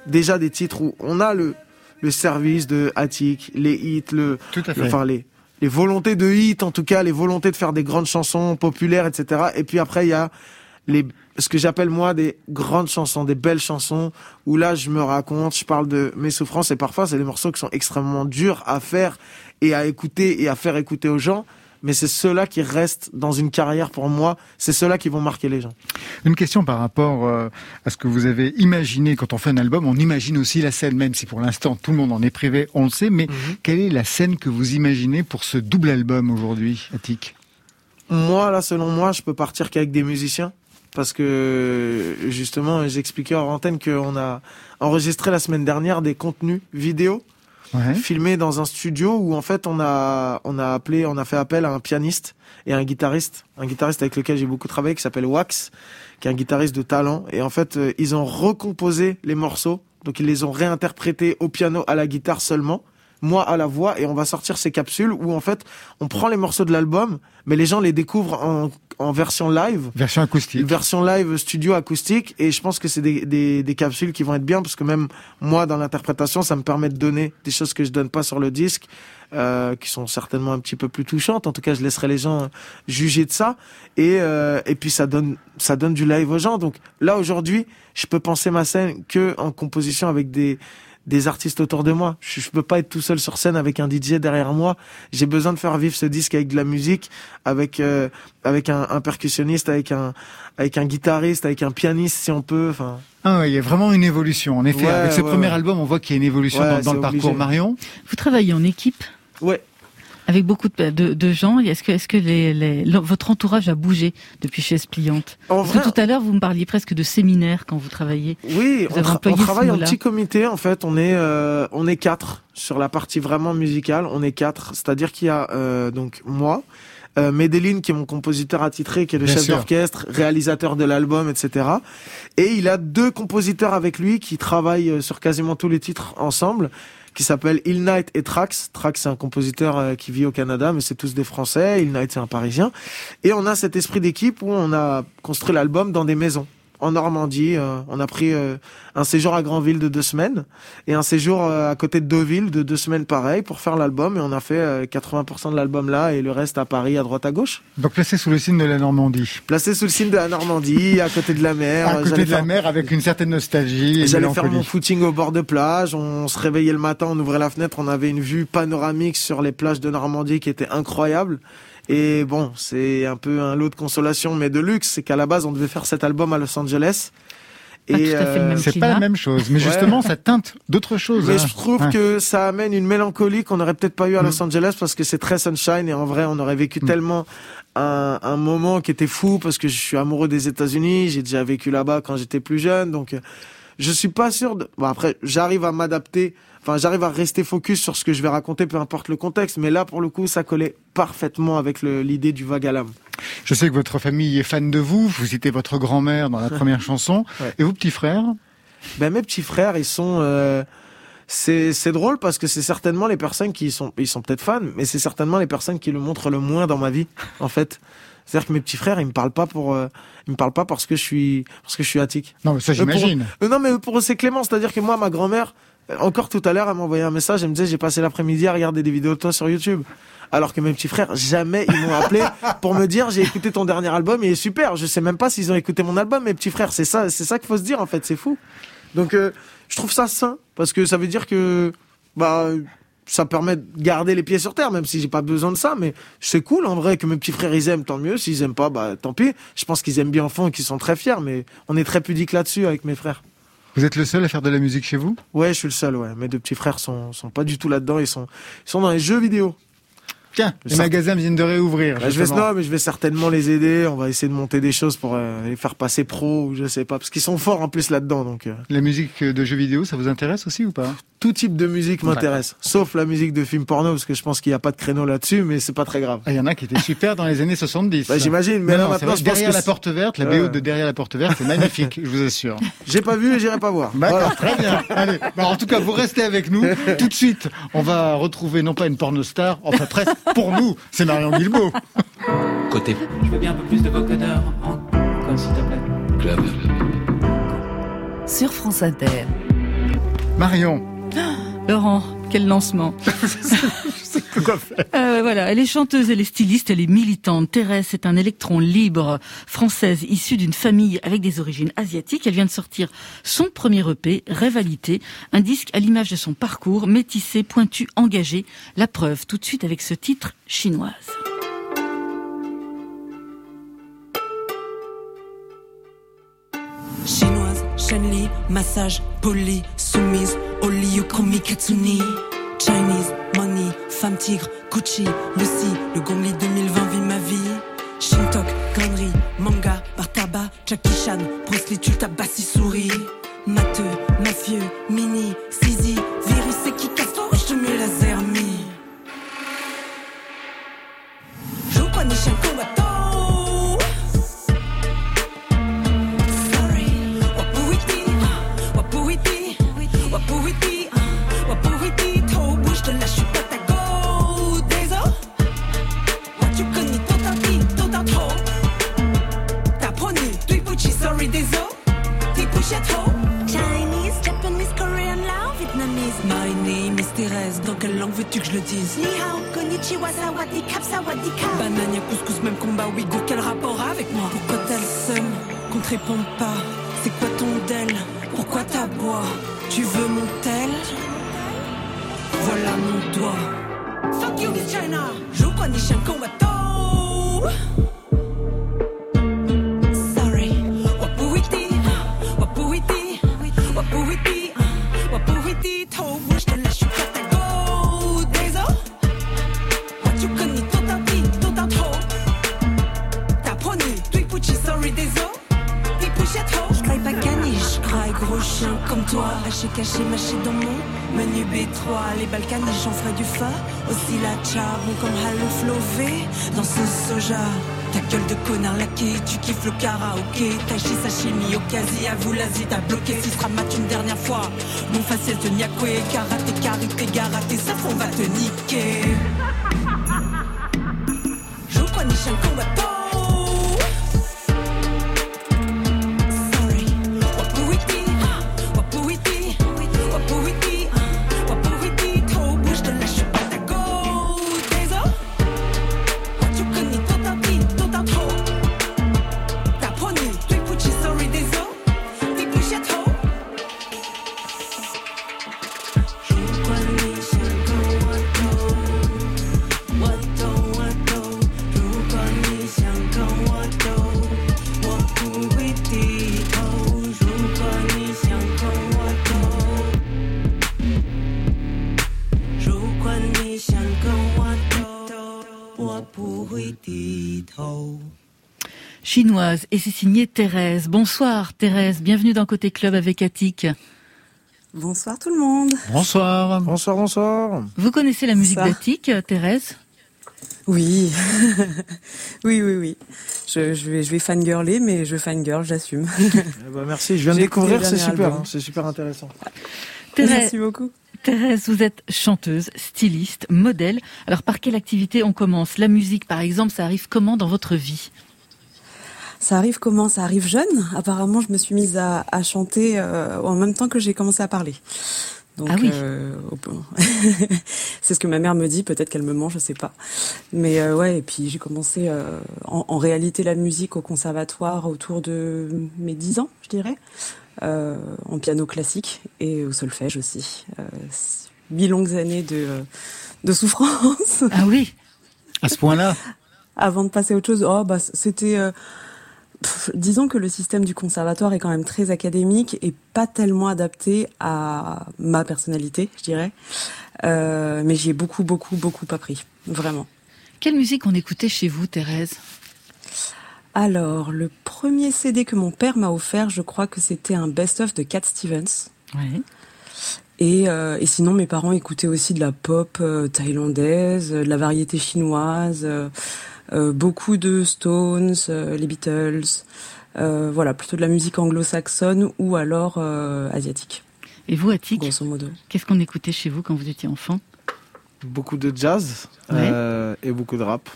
Speaker 2: déjà des titres où on a le, le service de Attic, les hits, le,
Speaker 1: Tout à fait.
Speaker 2: les, les volontés de hits, en tout cas, les volontés de faire des grandes chansons populaires, etc. Et puis après, il y a les, ce que j'appelle moi des grandes chansons, des belles chansons, où là, je me raconte, je parle de mes souffrances, et parfois, c'est des morceaux qui sont extrêmement durs à faire et à écouter et à faire écouter aux gens mais c'est ceux-là qui restent dans une carrière pour moi, c'est ceux-là qui vont marquer les gens.
Speaker 1: Une question par rapport euh, à ce que vous avez imaginé quand on fait un album, on imagine aussi la scène, même si pour l'instant tout le monde en est privé, on le sait, mais mhm. quelle est la scène que vous imaginez pour ce double album aujourd'hui, Attic
Speaker 2: Moi, là, selon moi, je peux partir qu'avec des musiciens. Parce que justement, j'expliquais en antenne qu'on a enregistré la semaine dernière des contenus vidéo filmé dans un studio où en fait on a on a appelé, on a fait appel à un pianiste et un guitariste, un guitariste avec lequel j'ai beaucoup travaillé qui s'appelle Wax, qui est un guitariste de talent. Et en fait, euh, ils ont recomposé les morceaux, donc ils les ont réinterprétés au piano, à la guitare seulement moi à la voix et on va sortir ces capsules où en fait on prend les morceaux de l'album mais les gens les découvrent en, en version live.
Speaker 1: Version acoustique.
Speaker 2: Version live studio acoustique. Et je pense que c'est des, des, des, capsules qui vont être bien parce que même moi dans l'interprétation ça me permet de donner des choses que je donne pas sur le disque euh, qui sont certainement un petit peu plus touchantes. En tout cas je laisserai les gens juger de ça. Et euh, et puis ça donne ça donne du live aux gens. Donc là aujourd'hui je peux penser ma scène que en composition avec des des artistes autour de moi. Je, je peux pas être tout seul sur scène avec un DJ derrière moi. J'ai besoin de faire vivre ce disque avec de la musique, avec euh, avec un, un, percussionniste, avec un avec un guitariste, avec un pianiste si on peut. Enfin.
Speaker 1: Ah il y a vraiment une évolution. En effet, avec ce premier album, on voit qu'il y a une évolution dans, dans le parcours Marion.
Speaker 3: Vous travaillez en équipe?
Speaker 2: Ouais,
Speaker 3: avec beaucoup de, de, de gens. Est-ce que, est-ce que les, les, votre entourage a bougé depuis chez Pliante Parce que tout à l'heure, vous me parliez presque de séminaire quand vous travailliez.
Speaker 2: Oui, on, on, travaille en petit comité. En fait, on est euh, on est quatre sur la partie vraiment musicale. On est quatre, c'est-à-dire qu'il y a euh, donc moi. Euh, Medellin, qui est mon compositeur attitré, qui est le chef d'orchestre, réalisateur de l'album, etc. Et il a deux compositeurs avec lui qui travaillent euh, sur quasiment tous les titres ensemble qui s'appelle Il Night et Trax. Trax, c'est un compositeur euh, qui vit au Canada, mais c'est tous des Français. Il Night, c'est un Parisien. Et on a cet esprit d'équipe où on a construit l'album dans des maisons en Normandie. Euh, on a pris euh, un séjour à Granville de deux semaines et un séjour euh, à côté de Deauville de deux semaines pareil pour faire l'album. Et on a fait 80% de l'album là et le reste à Paris, à droite à gauche.
Speaker 1: Donc placé sous le signe de la Normandie.
Speaker 2: Placé sous le signe de la Normandie, à côté de la mer.
Speaker 1: À côté de la mer avec une certaine nostalgie.
Speaker 2: J'allais faire mon footing au bord de plage. On se réveillait le matin, on ouvrait la fenêtre, on avait une vue panoramique sur les plages de Normandie qui était incroyable. Et bon, c'est un peu un lot de consolation, mais de luxe. C'est qu'à la base, on devait faire cet album à Los Angeles.
Speaker 3: Et euh,
Speaker 1: c'est pas la même chose, mais justement, ça teinte d'autres choses.
Speaker 2: Mais hein. je trouve que ça amène une mélancolie qu'on n'aurait peut-être pas eu à Los mm. Angeles parce que c'est très sunshine et en vrai, on aurait vécu mm. tellement un, un, moment qui était fou parce que je suis amoureux des États-Unis. J'ai déjà vécu là-bas quand j'étais plus jeune, donc euh, je suis pas sûr. De... Bon après, j'arrive à m'adapter enfin j'arrive à rester focus sur ce que je vais raconter peu importe le contexte mais là pour le coup ça collait parfaitement avec l'idée du l'âme
Speaker 1: je sais que votre famille est fan de vous vous citez votre grand-mère dans la première chanson. Et vos petits frères
Speaker 2: ben mes petits frères ils sont euh, c'est c'est drôle parce que c'est certainement les personnes qui sont ils sont peut-être fans mais c'est certainement les personnes qui le montrent le moins dans ma vie en fait. C'est-à-dire que mes petits frères, ils me parlent pas pour, euh, ils me parlent pas parce que je suis, parce que je suis attique.
Speaker 1: Non, mais ça j'imagine.
Speaker 2: Euh, non, mais pour eux c'est Clément, c'est-à-dire que moi, ma grand-mère, encore tout à l'heure, elle m'a envoyé un message, elle me disait j'ai passé l'après-midi à regarder des vidéos de toi sur YouTube. Alors que mes petits frères, jamais ils m'ont appelé pour me dire j'ai écouté ton dernier album, il est super. Je sais même pas s'ils ont écouté mon album, mes petits frères. C'est ça, c'est ça qu'il faut se dire en fait, c'est fou. Donc euh, je trouve ça sain parce que ça veut dire que bah ça permet de garder les pieds sur terre, même si j'ai pas besoin de ça, mais c'est cool en vrai que mes petits frères ils aiment, tant mieux. S'ils aiment pas, bah tant pis. Je pense qu'ils aiment bien en fond et qu'ils sont très fiers, mais on est très pudique là-dessus avec mes frères.
Speaker 1: Vous êtes le seul à faire de la musique chez vous?
Speaker 2: Ouais, je suis le seul, ouais. Mes deux petits frères sont, sont pas du tout là-dedans, ils sont, ils sont dans les jeux vidéo.
Speaker 1: Tiens, les magasins viennent de réouvrir.
Speaker 2: Bah, je vais, non, mais je vais certainement les aider. On va essayer de monter des choses pour euh, les faire passer pro ou je sais pas, parce qu'ils sont forts en plus là-dedans. Donc. Euh.
Speaker 1: La musique de jeux vidéo, ça vous intéresse aussi ou pas?
Speaker 2: Tout type de musique m'intéresse, sauf la musique de film porno, parce que je pense qu'il n'y a pas de créneau là-dessus, mais c'est pas très grave.
Speaker 1: Ah, il y en a qui étaient super dans les années 70.
Speaker 2: Bah, J'imagine, mais non, maintenant,
Speaker 1: derrière la porte verte, la BO de derrière la porte verte, c'est magnifique, je vous assure.
Speaker 2: J'ai pas vu et j'irai pas voir.
Speaker 1: D'accord, très bien. Allez, bah, en tout cas, vous restez avec nous. Tout de suite, on va retrouver non pas une pornostar, enfin presque pour nous, c'est Marion Guilbeault.
Speaker 9: Côté. Je veux bien un peu plus de vocodeur encore, s'il te plaît. Club.
Speaker 4: Sur France Inter.
Speaker 1: Marion.
Speaker 3: Laurent, quel lancement
Speaker 1: quoi faire.
Speaker 3: Euh, voilà, elle est chanteuse, elle est styliste, elle est militante. Thérèse est un électron libre française issue d'une famille avec des origines asiatiques. Elle vient de sortir son premier EP, Rivalité, un disque à l'image de son parcours, métissé, pointu, engagé. La preuve tout de suite avec ce titre chinoise.
Speaker 10: Chinoise, Shenli, massage, poli, soumise, Ryu Komi Katsuni, Chinese Money, Femme Tigre, Gucci, Lucy, le Gongli 2020 vit ma vie. Shintok, connerie, manga, Bartaba, Jackie Chan, Bruce Lee, souris. Matheux, mafieux, mini, zizi, virus et qui casse je te mets laser mi. Joue ni chien combattant. quelle langue veux-tu que je le dise
Speaker 11: Ni hao, konnichiwa, sawadikap, sawadikap.
Speaker 10: Banania, couscous, même combat, ouïghour, quel rapport avec moi Pourquoi t'as le seum qu'on te réponde pas C'est quoi ton del Pourquoi t'aboies Tu veux mon tel Voilà mon doigt.
Speaker 11: Fuck you, Miss China.
Speaker 10: 如果你想跟我斗。 Caché, mâché dans mon menu B3. Les balkaniches, j'en ferai du fa. Aussi la charbon comme Halo Flové. Dans ce soja. Ta gueule de connard laqué, tu kiffes le karaoké. Taichi sashimi, okasi, avoue l'Asie, t'as bloqué. Si sera mat une dernière fois. Mon facial te niakwe, karaté, karité, garaté, ça on va te niquer. Je crois ni chien
Speaker 3: Et c'est signé Thérèse. Bonsoir Thérèse, bienvenue dans Côté Club avec Attic.
Speaker 12: Bonsoir tout le monde.
Speaker 1: Bonsoir.
Speaker 2: Bonsoir, bonsoir.
Speaker 3: Vous connaissez la musique d'Attic, Thérèse?
Speaker 12: Oui, oui, oui, oui. Je, je vais, je vais fangirler, mais je fangirl, j'assume.
Speaker 2: Eh ben, merci, je viens de découvrir, c'est super, hein, c'est super intéressant.
Speaker 3: Thérèse,
Speaker 12: Merci beaucoup.
Speaker 3: Thérèse, vous êtes chanteuse, styliste, modèle. Alors par quelle activité on commence? La musique par exemple, ça arrive comment dans votre vie?
Speaker 12: Ça arrive comment? Ça arrive jeune. Apparemment, je me suis mise à, à chanter euh, en même temps que j'ai commencé à parler. Donc,
Speaker 3: Ah oui.
Speaker 12: euh, au- c'est ce que ma mère me dit. Peut-être qu'elle me ment, je sais pas. Mais euh, ouais. Et puis j'ai commencé euh, en, en réalité la musique au conservatoire autour de mes 10 ans, je dirais, euh, en piano classique et au solfège aussi. Euh, huit longues années de de souffrance.
Speaker 3: Ah oui
Speaker 1: À ce point-là?
Speaker 12: Avant de passer à autre chose, oh bah c'était euh, pff, disons que le système du conservatoire est quand même très académique et pas tellement adapté à ma personnalité, je dirais. Euh, mais j'y ai beaucoup, beaucoup, beaucoup appris, vraiment.
Speaker 3: Quelle musique on écoutait chez vous, Thérèse?
Speaker 12: Alors, le premier CD que mon père m'a offert, je crois que c'était un best-of de Cat Stevens.
Speaker 3: Ouais.
Speaker 12: Et, euh, et sinon, mes parents écoutaient aussi de la pop euh, thaïlandaise, de la variété chinoise, beaucoup de Stones, euh, les Beatles, euh, voilà, plutôt de la musique anglo-saxonne ou alors euh, asiatique,
Speaker 3: Et vous, Attic,
Speaker 12: grosso modo.
Speaker 3: qu'est-ce qu'on écoutait chez vous quand vous étiez enfant?
Speaker 2: Beaucoup de jazz
Speaker 3: Ouais.
Speaker 2: euh, et beaucoup de rap.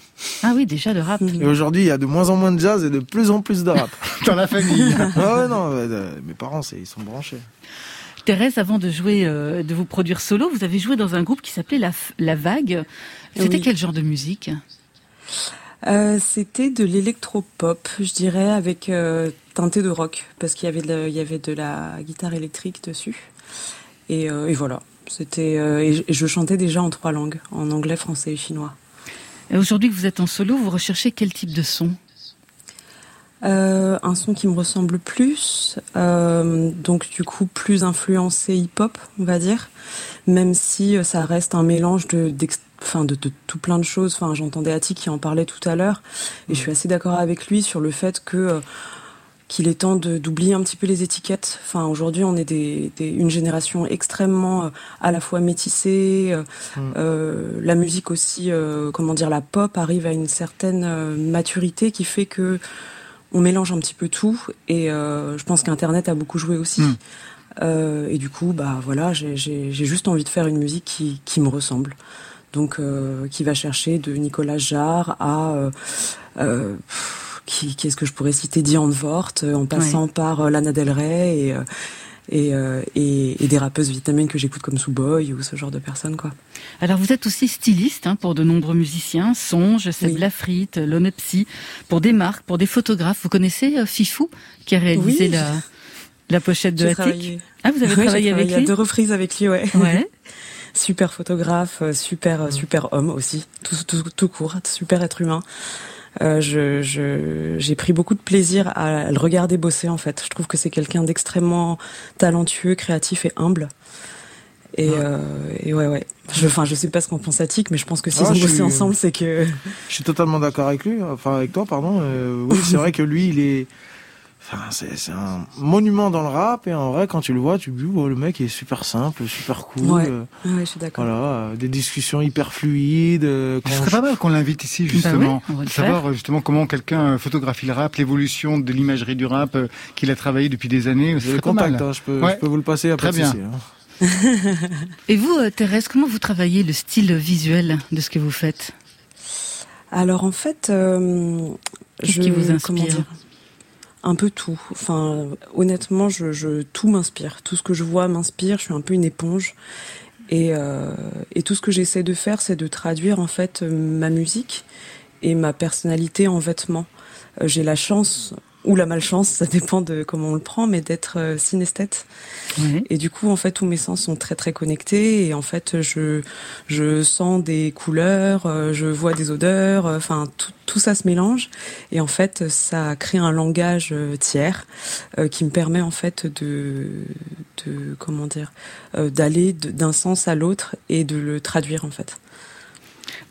Speaker 3: Ah oui, déjà le rap.
Speaker 2: Et aujourd'hui, il y a de moins en moins de jazz et de plus en plus de rap.
Speaker 1: Dans la famille.
Speaker 2: ah ouais, non, euh, mes parents, ils sont branchés.
Speaker 3: Thérèse, avant de jouer, euh, de vous produire solo, vous avez joué dans un groupe qui s'appelait La, F- La Vague. C'était
Speaker 12: Oui.
Speaker 3: quel genre de musique?
Speaker 12: Euh, c'était de l'électropop, je dirais, avec euh, teinté de rock, parce qu'il y avait de la, il y avait de la guitare électrique dessus. Et, euh, et voilà, c'était euh, et, je- chantais déjà en trois langues, en anglais, français et chinois.
Speaker 3: Et aujourd'hui que vous êtes en solo, vous recherchez quel type de son?
Speaker 12: Un son qui me ressemble plus, donc du coup plus influencé hip-hop, on va dire, même si ça reste un mélange de, d'ex- enfin de, de tout plein de choses. Enfin, j'entendais Ati qui en parlait tout à l'heure, et je suis assez d'accord avec lui sur le fait que euh, qu'il est temps de- d'oublier un petit peu les étiquettes. Enfin, aujourd'hui, on est des, des- une génération extrêmement euh, à la fois métissée. euh,
Speaker 2: Mm.
Speaker 12: la musique aussi, comment dire, la pop arrive à une certaine maturité qui fait que on mélange un petit peu tout. Et je pense qu'Internet a beaucoup joué aussi.
Speaker 1: Mm.
Speaker 12: Et du coup, bah voilà, j'ai- j'ai j'ai juste envie de faire une musique qui, qui me ressemble. Donc, euh, qui va chercher de Nicolas Jarre à euh, euh, qui, qu'est-ce que je pourrais citer Diane Vort, euh, en passant par euh, Lana Del Rey et, et, euh, et, et, des rappeuses vitamines que j'écoute comme Sue Boy ou ce genre de personnes quoi.
Speaker 3: Alors vous êtes aussi styliste hein, pour de nombreux musiciens, Songe, Seb oui. Lafrite, Lonepsy, pour des marques, pour des photographes. Vous connaissez Fifou qui a réalisé
Speaker 12: oui.
Speaker 3: la, la pochette de Attic? Ah vous avez
Speaker 12: oui,
Speaker 3: travaillé avec
Speaker 12: lui
Speaker 3: à
Speaker 12: deux reprises avec lui ouais.
Speaker 3: Ouais.
Speaker 12: super photographe, super super homme aussi, tout, tout, tout court, super être humain. Euh, je, je, j'ai pris beaucoup de plaisir à le regarder bosser en fait. Je trouve que c'est quelqu'un d'extrêmement talentueux, créatif et humble. Et, ouais. Euh, et ouais, ouais. Je, enfin, je sais pas ce qu'on pense à Tic, mais je pense que s'ils ah, ont bossé suis... ensemble, c'est que.
Speaker 2: Je suis totalement d'accord avec lui, enfin avec toi, pardon. Euh, oui, c'est vrai que lui, il est. Enfin, c'est un monument dans le rap et en vrai, quand tu le vois, tu te dis, oh, le mec est super simple, super cool.
Speaker 12: Ouais, ouais je suis d'accord.
Speaker 2: Voilà, euh, des discussions hyper fluides. Euh,
Speaker 1: Ce serait pas mal qu'on l'invite ici, justement. Bah oui, savoir faire. justement comment quelqu'un photographie le rap, l'évolution de l'imagerie du rap euh, qu'il a travaillé depuis des années.
Speaker 2: J'ai le contact, hein, je, peux, ouais. je peux vous le passer après.
Speaker 1: Très bien.
Speaker 2: Ici, hein.
Speaker 3: et vous, Thérèse, comment vous travaillez le style visuel de ce que vous faites?
Speaker 12: Alors en fait, euh,
Speaker 3: Qu'est-ce qui vous inspire?
Speaker 12: Un peu tout. Enfin, honnêtement, je, je tout m'inspire. Tout ce que je vois m'inspire. Je suis un peu une éponge. Et, euh, et tout ce que j'essaie de faire, c'est de traduire en fait ma musique et ma personnalité en vêtements. Euh, J'ai la chance ou la malchance, ça dépend de comment on le prend, mais d'être euh, synesthète.
Speaker 3: Oui.
Speaker 12: Et du coup, en fait, tous mes sens sont très très connectés. Et en fait, je je sens des couleurs, euh, je vois des odeurs. euh, Enfin, tout, tout ça se mélange. Et en fait, ça crée un langage euh, tiers euh, qui me permet en fait de de comment dire euh, d'aller d'un sens à l'autre et de le traduire en fait.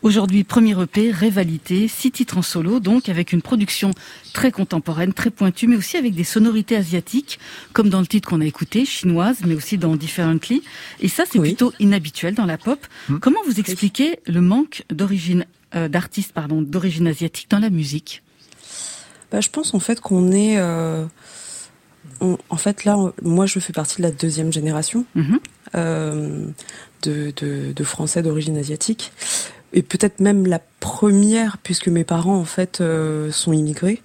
Speaker 3: Aujourd'hui, premier EP, Révalité, six titres en solo, donc avec une production très contemporaine, très pointue, mais aussi avec des sonorités asiatiques, comme dans le titre qu'on a écouté, chinoise, mais aussi dans Differently. Et ça, c'est
Speaker 12: Oui.
Speaker 3: plutôt inhabituel dans la pop.
Speaker 1: Hmm.
Speaker 3: Comment vous expliquez le manque d'origine, euh, d'artistes, pardon, d'origine asiatique dans la musique?
Speaker 12: Bah, je pense en fait qu'on est. euh, on- en fait, là, on- moi, je fais partie de la deuxième génération
Speaker 3: Mhm.
Speaker 12: euh, de, de, de Français d'origine asiatique. Et peut-être même la première, puisque mes parents, en fait, euh, sont immigrés.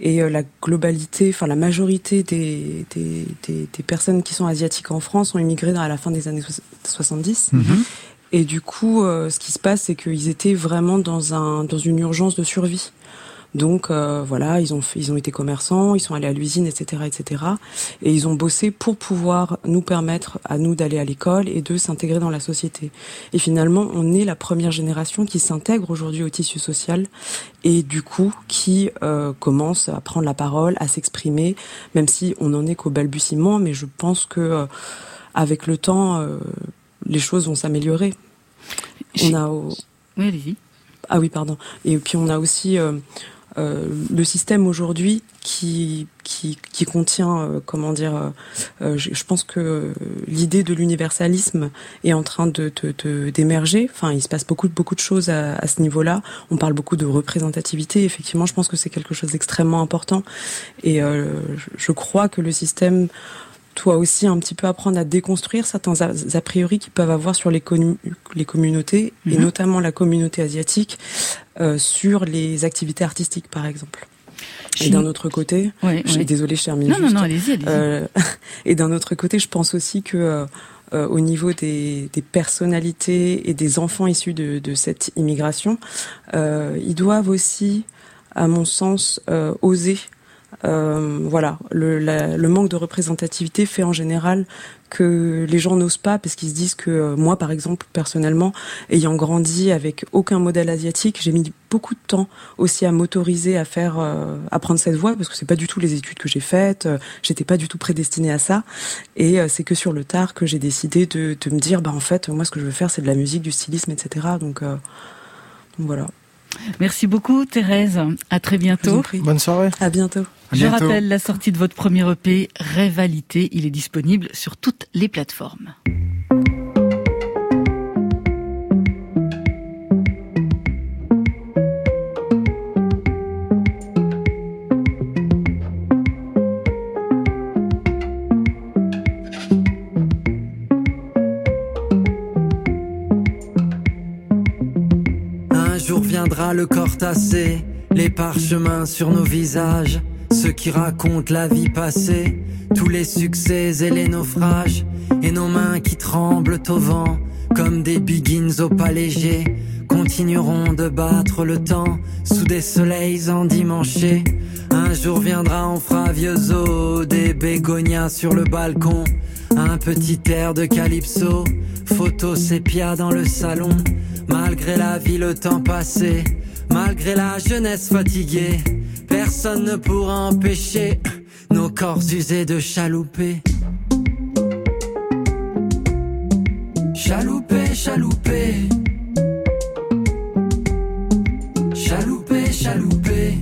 Speaker 12: Et euh, la globalité, enfin la majorité des, des, des, des personnes qui sont asiatiques en France ont immigré à la fin des années soix- 70.
Speaker 1: Mhm.
Speaker 12: Et du coup, euh, ce qui se passe, c'est qu'ils étaient vraiment dans un dans une urgence de survie. Donc euh, voilà, ils ont ils ont été commerçants, ils sont allés à l'usine, etc., etc. Et ils ont bossé pour pouvoir nous permettre à nous d'aller à l'école et de s'intégrer dans la société. Et finalement, on est la première génération qui s'intègre aujourd'hui au tissu social et du coup qui euh, commence à prendre la parole, à s'exprimer, même si on n'en est qu'au balbutiement. Mais je pense que euh, avec le temps, euh, les choses vont s'améliorer. On a
Speaker 3: Oui, allez-y.
Speaker 12: ah oui, pardon. Et puis on a aussi euh, le système aujourd'hui qui, qui, contient, euh, comment dire, euh, je, pense que l'idée de l'universalisme est en train de d'émerger. Enfin, il se passe beaucoup, beaucoup de choses à, ce niveau-là. On parle beaucoup de représentativité. Effectivement, je pense que c'est quelque chose d'extrêmement important. Et je crois que le système doit aussi un petit peu apprendre à déconstruire certains a, a priori qu'ils peuvent avoir sur les, les communautés, et
Speaker 3: Mhm.
Speaker 12: notamment la communauté asiatique, euh, sur les activités artistiques, par exemple. Et d'un autre côté,
Speaker 3: Ouais,
Speaker 12: je suis
Speaker 3: ouais.
Speaker 12: désolée, je termine
Speaker 3: Non, non,
Speaker 12: juste.
Speaker 3: non, allez-y.
Speaker 12: Euh, et d'un autre côté, je pense aussi que euh, au niveau des, des personnalités et des enfants issus de, de cette immigration, ils doivent aussi, à mon sens, oser. Euh, voilà, le, le manque de représentativité fait en général que les gens n'osent pas parce qu'ils se disent que euh, moi, par exemple, personnellement, ayant grandi avec aucun modèle asiatique, j'ai mis beaucoup de temps aussi à m'autoriser à faire, euh, à prendre cette voie parce que c'est pas du tout les études que j'ai faites, euh, j'étais pas du tout prédestinée à ça, et euh, c'est que sur le tard que j'ai décidé de, de me dire, bah en fait, moi, ce que je veux faire, c'est de la musique, du stylisme, etc. Donc, donc voilà.
Speaker 3: Merci beaucoup, Thérèse. À très
Speaker 12: Je vous
Speaker 3: bientôt.
Speaker 12: en prie.
Speaker 2: Bonne soirée.
Speaker 12: À bientôt.
Speaker 1: À
Speaker 3: Je
Speaker 1: bientôt.
Speaker 3: rappelle la sortie de votre premier EP, Révalité. Il est disponible sur toutes les plateformes.
Speaker 13: Le corps tassé, les parchemins sur nos visages. ceux qui racontent la vie passée, tous les succès et les naufrages, et nos mains qui tremblent au vent, comme des biggins au pas léger, continueront de battre le temps sous des soleils endimanchés. Un jour viendra, on fera vieux os, des bégonias sur le balcon, un petit air de calypso, photo sépia dans le salon, malgré la vie, le temps passé, malgré la jeunesse fatiguée, personne ne pourra empêcher nos corps usés de chalouper. Chalouper, chalouper. Chalouper, chalouper.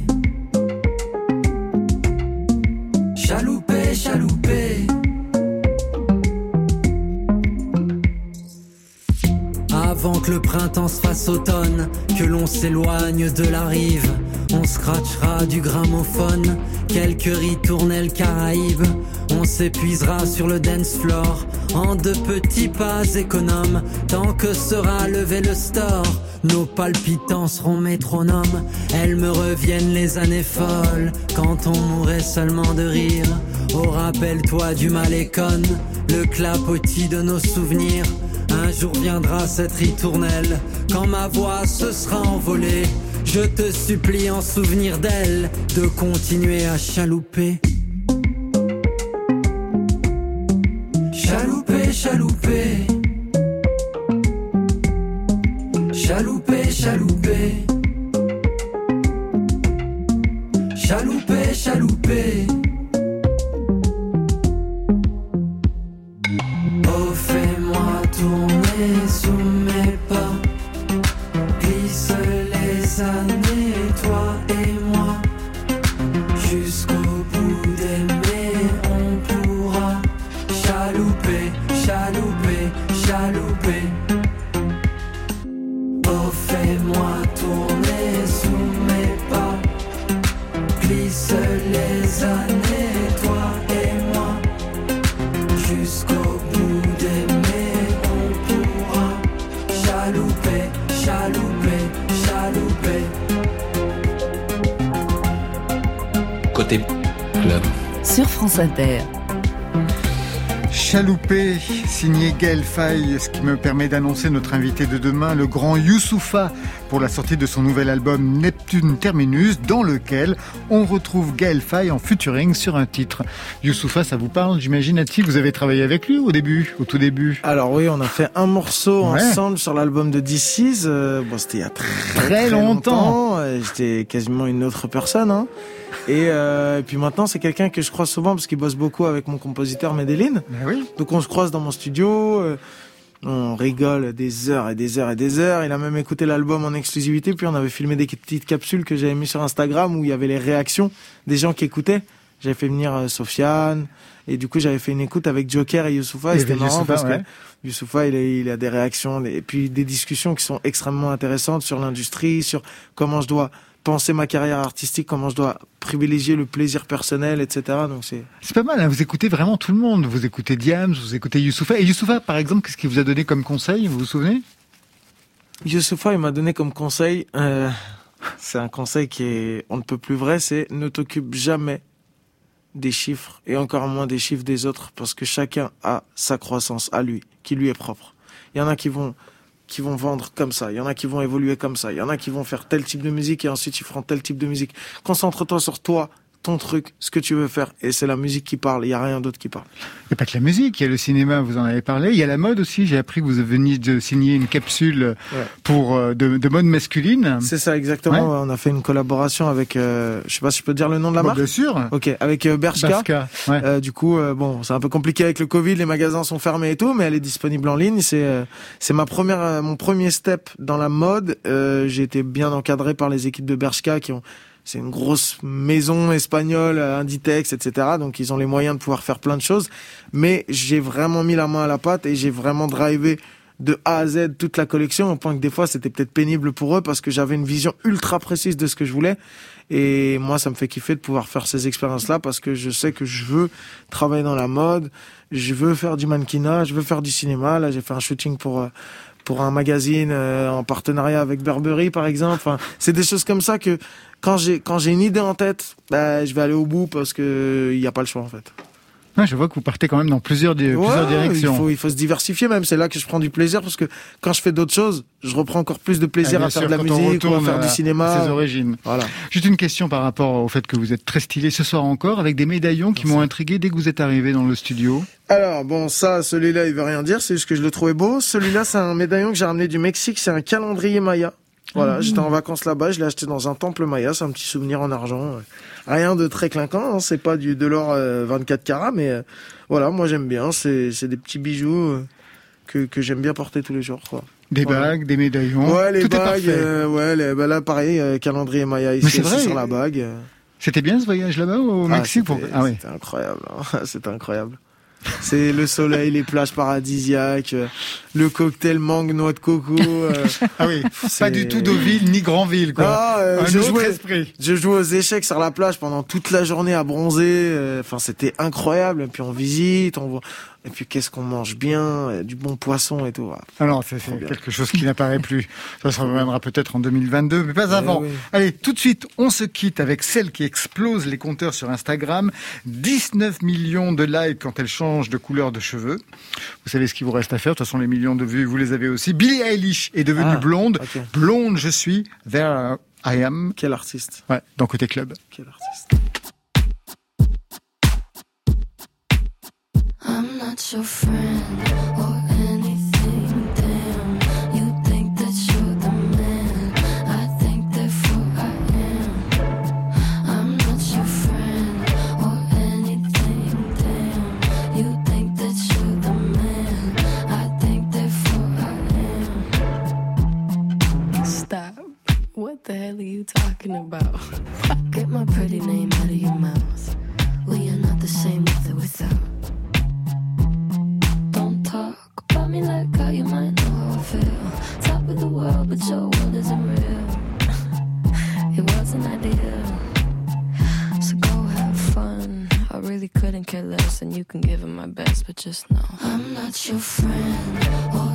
Speaker 13: Que le printemps se fasse automne, que l'on s'éloigne de la rive, on scratchera du gramophone, quelques ritournelles caraïbes. On s'épuisera sur le dance floor en de petits pas économes. Tant que sera levé le store, nos palpitants seront métronomes. Elles me reviennent les années folles quand on mourrait seulement de rire. Oh, rappelle-toi du malécon, le clapotis de nos souvenirs. Un jour viendra cette ritournelle quand ma voix se sera envolée. Je te supplie en souvenir d'elle de continuer à chalouper.
Speaker 14: Côté club.
Speaker 4: Sur France Inter.
Speaker 1: Chaloupé, signé Gaël Faye, ce qui me permet d'annoncer notre invité de demain, le grand Youssoufa, pour la sortie de son nouvel album Neptune Terminus, dans lequel on retrouve Gaël Faye en featuring sur un titre. Youssoufa, ça vous parle, j'imagine, Ati Vous avez travaillé avec lui au début, au tout début
Speaker 2: Alors oui, on a fait un morceau
Speaker 1: Ouais.
Speaker 2: ensemble sur l'album de DC's. Euh, bon, c'était il y a très,
Speaker 1: Très longtemps.
Speaker 2: J'étais quasiment une autre personne. Hein. Et, euh, et puis maintenant, c'est quelqu'un que je croise souvent parce qu'il bosse beaucoup avec mon compositeur Medellin.
Speaker 1: oui.
Speaker 2: Donc on se croise dans mon studio. euh, on rigole des heures et des heures et des heures. Il a même écouté l'album en exclusivité. Puis on avait filmé des petites capsules que j'avais mis sur Instagram où il y avait les réactions des gens qui écoutaient. J'avais fait venir euh, Sofiane. Et du coup, j'avais fait une écoute avec Joker et Youssoufa.
Speaker 1: Et
Speaker 2: Et c'était marrant
Speaker 1: Youssoufa,
Speaker 2: parce
Speaker 1: ouais.
Speaker 2: que Youssoufa, il a, il a des réactions et puis des discussions qui sont extrêmement intéressantes sur l'industrie, sur comment je dois penser ma carrière artistique, comment je dois privilégier le plaisir personnel, etc. Donc c'est
Speaker 1: C'est pas mal, hein, vous écoutez vraiment tout le monde. Vous écoutez Diams, vous écoutez Youssoufa. Et Youssoufa, par exemple, qu'est-ce qu'il vous a donné comme conseil? Vous vous souvenez?
Speaker 2: Youssoufa, il m'a donné comme conseil, euh, c'est un conseil qui est, on ne peut plus vrai, c'est ne t'occupe jamais des chiffres et encore moins des chiffres des autres parce que chacun a sa croissance à lui, qui lui est propre. Il y en a qui vont, qui vont vendre comme ça, il y en a qui vont évoluer comme ça, il y en a qui vont faire tel type de musique et ensuite ils feront tel type de musique. Concentre-toi sur toi, ton truc, ce que tu veux faire et c'est la musique qui parle, il y a rien d'autre qui parle.
Speaker 1: Il n'y a pas que la musique, il y a le cinéma, vous en avez parlé. Il y a la mode aussi. J'ai appris que vous veniez de signer une capsule pour euh, de, de mode masculine.
Speaker 2: C'est ça exactement.
Speaker 1: Ouais.
Speaker 2: On a fait une collaboration avec, euh, je sais pas si je peux dire le nom de la marque.
Speaker 1: bien sûr.
Speaker 2: Ok, avec euh, Bershka.
Speaker 1: Bershka, ouais.
Speaker 2: Euh, du coup, euh, bon, c'est un peu compliqué avec le Covid, les magasins sont fermés et tout, mais elle est disponible en ligne. C'est euh, c'est ma première, euh, mon premier step dans la mode. Euh, J'ai été bien encadré par les équipes de Bershka qui ont c'est une grosse maison espagnole, euh, Inditex, etc. Donc ils ont les moyens de pouvoir faire plein de choses. Mais j'ai vraiment mis la main à la pâte et j'ai vraiment drivé de A à Z toute la collection, au point que des fois c'était peut-être pénible pour eux parce que j'avais une vision ultra précise de ce que je voulais. Et moi, ça me fait kiffer de pouvoir faire ces expériences-là parce que je sais que je veux travailler dans la mode, je veux faire du mannequinat, je veux faire du cinéma. Là, j'ai fait un shooting pour euh, pour un magazine euh, en partenariat avec Burberry, par exemple. Enfin, c'est des choses comme ça que
Speaker 15: quand j'ai quand j'ai une idée en tête, bah, je vais aller au bout parce que il n'y a pas le choix en fait.
Speaker 1: je vois que vous partez quand même dans plusieurs, plusieurs directions.
Speaker 15: Il faut, il faut se diversifier même. C'est là que je prends du plaisir parce que quand je fais d'autres choses, je reprends encore plus de plaisir ah, à faire de la musique ou à faire du cinéma.
Speaker 1: ses origines. Voilà. Juste une question par rapport au fait que vous êtes très stylé ce soir encore avec des médaillons qui m'ont intrigué dès que vous êtes arrivé dans le studio.
Speaker 15: Alors bon, ça, celui-là, il veut rien dire. C'est juste que je le trouvais beau. Celui-là, c'est un médaillon que j'ai ramené du Mexique. C'est un calendrier Maya. Voilà, mmh. j'étais en vacances là-bas, je l'ai acheté dans un temple maya, c'est un petit souvenir en argent. Rien de très clinquant, hein, c'est pas du de l'or 24 euh, carats, mais euh, voilà, moi j'aime bien, c'est c'est des petits bijoux euh, que que j'aime bien porter tous les jours, quoi.
Speaker 1: Des bagues, des médaillons.
Speaker 15: Ouais, les bagues, ouais, bah là pareil, calendrier maya ici, c'est sur la bague.
Speaker 1: C'était bien ce voyage là-bas au ah, Mexique
Speaker 15: Ah oui. C'était incroyable, hein. c'était incroyable. C'est le soleil, les plages paradisiaques, euh, le cocktail mangue noix de coco. Euh,
Speaker 1: ah oui, pas du tout Deauville ni Grandville quoi. Ah,
Speaker 15: euh, Un je, jouais, esprit. je jouais aux échecs sur la plage pendant toute la journée à bronzer. Enfin, c'était incroyable. Et puis on visite, on voit et puis qu'est-ce qu'on mange bien, du bon poisson et tout.
Speaker 1: Alors c'est quelque chose qui n'apparaît plus. Ça se reviendra peut-être en 2022, mais pas eh avant. Allez, tout de suite, on se quitte avec celle qui explose les compteurs sur Instagram. 19 millions de likes quand elle change de couleur de cheveux. Vous savez ce qu'il vous reste à faire. De toute façon, les millions de vues, vous les avez aussi. Billie Eilish est devenue ah, blonde. Blonde, je suis. There I am.
Speaker 15: Quel artiste.
Speaker 1: Ouais, dans Côté Club.
Speaker 15: Quel artiste. I'm not your friend or anything. Damn, you think that you're the man. I think therefore I am. I'm not your friend or anything. Damn, you think that you're the man. I think therefore I am. Stop. What the hell are you talking about? Get my pretty name out of your mouth. We are not the same with or without. Me like how you might know how I feel. Top of the world, but your world isn't real. it wasn't ideal. So go have fun. I really couldn't care less, and you can give it my best, but just know I'm not your friend or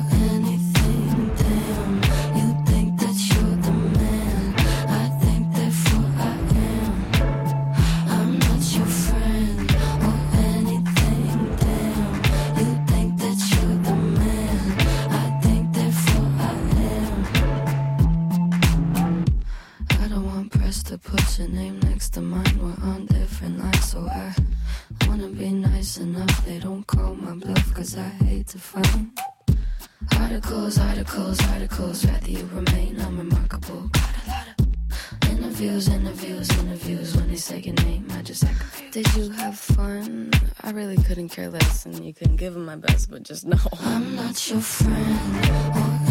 Speaker 15: care less, and you couldn't give them my best, but just know. I'm not your friend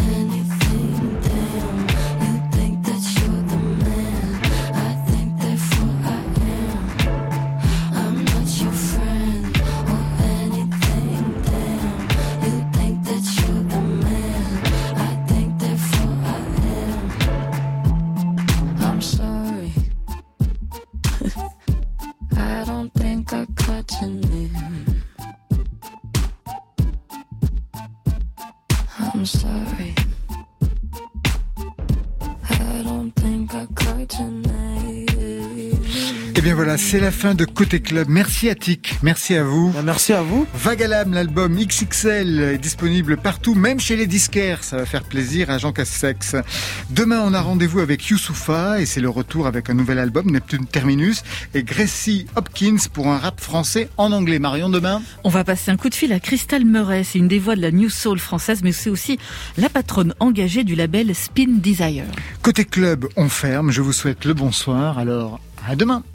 Speaker 1: c'est la fin de Côté Club. Merci à Tic, merci à vous.
Speaker 15: Bah, merci à vous.
Speaker 1: Vagalam, l'album XXL est disponible partout, même chez les disquaires. Ça va faire plaisir à Jean Cassex. Demain, on a rendez-vous avec Youssoufa et c'est le retour avec un nouvel album, Neptune Terminus, et Gracie Hopkins pour un rap français en anglais. Marion, demain?
Speaker 3: On va passer un coup de fil à Crystal Murray. C'est une des voix de la New Soul française, mais c'est aussi la patronne engagée du label Spin Desire.
Speaker 1: Côté Club, on ferme. Je vous souhaite le bonsoir. Alors, à demain.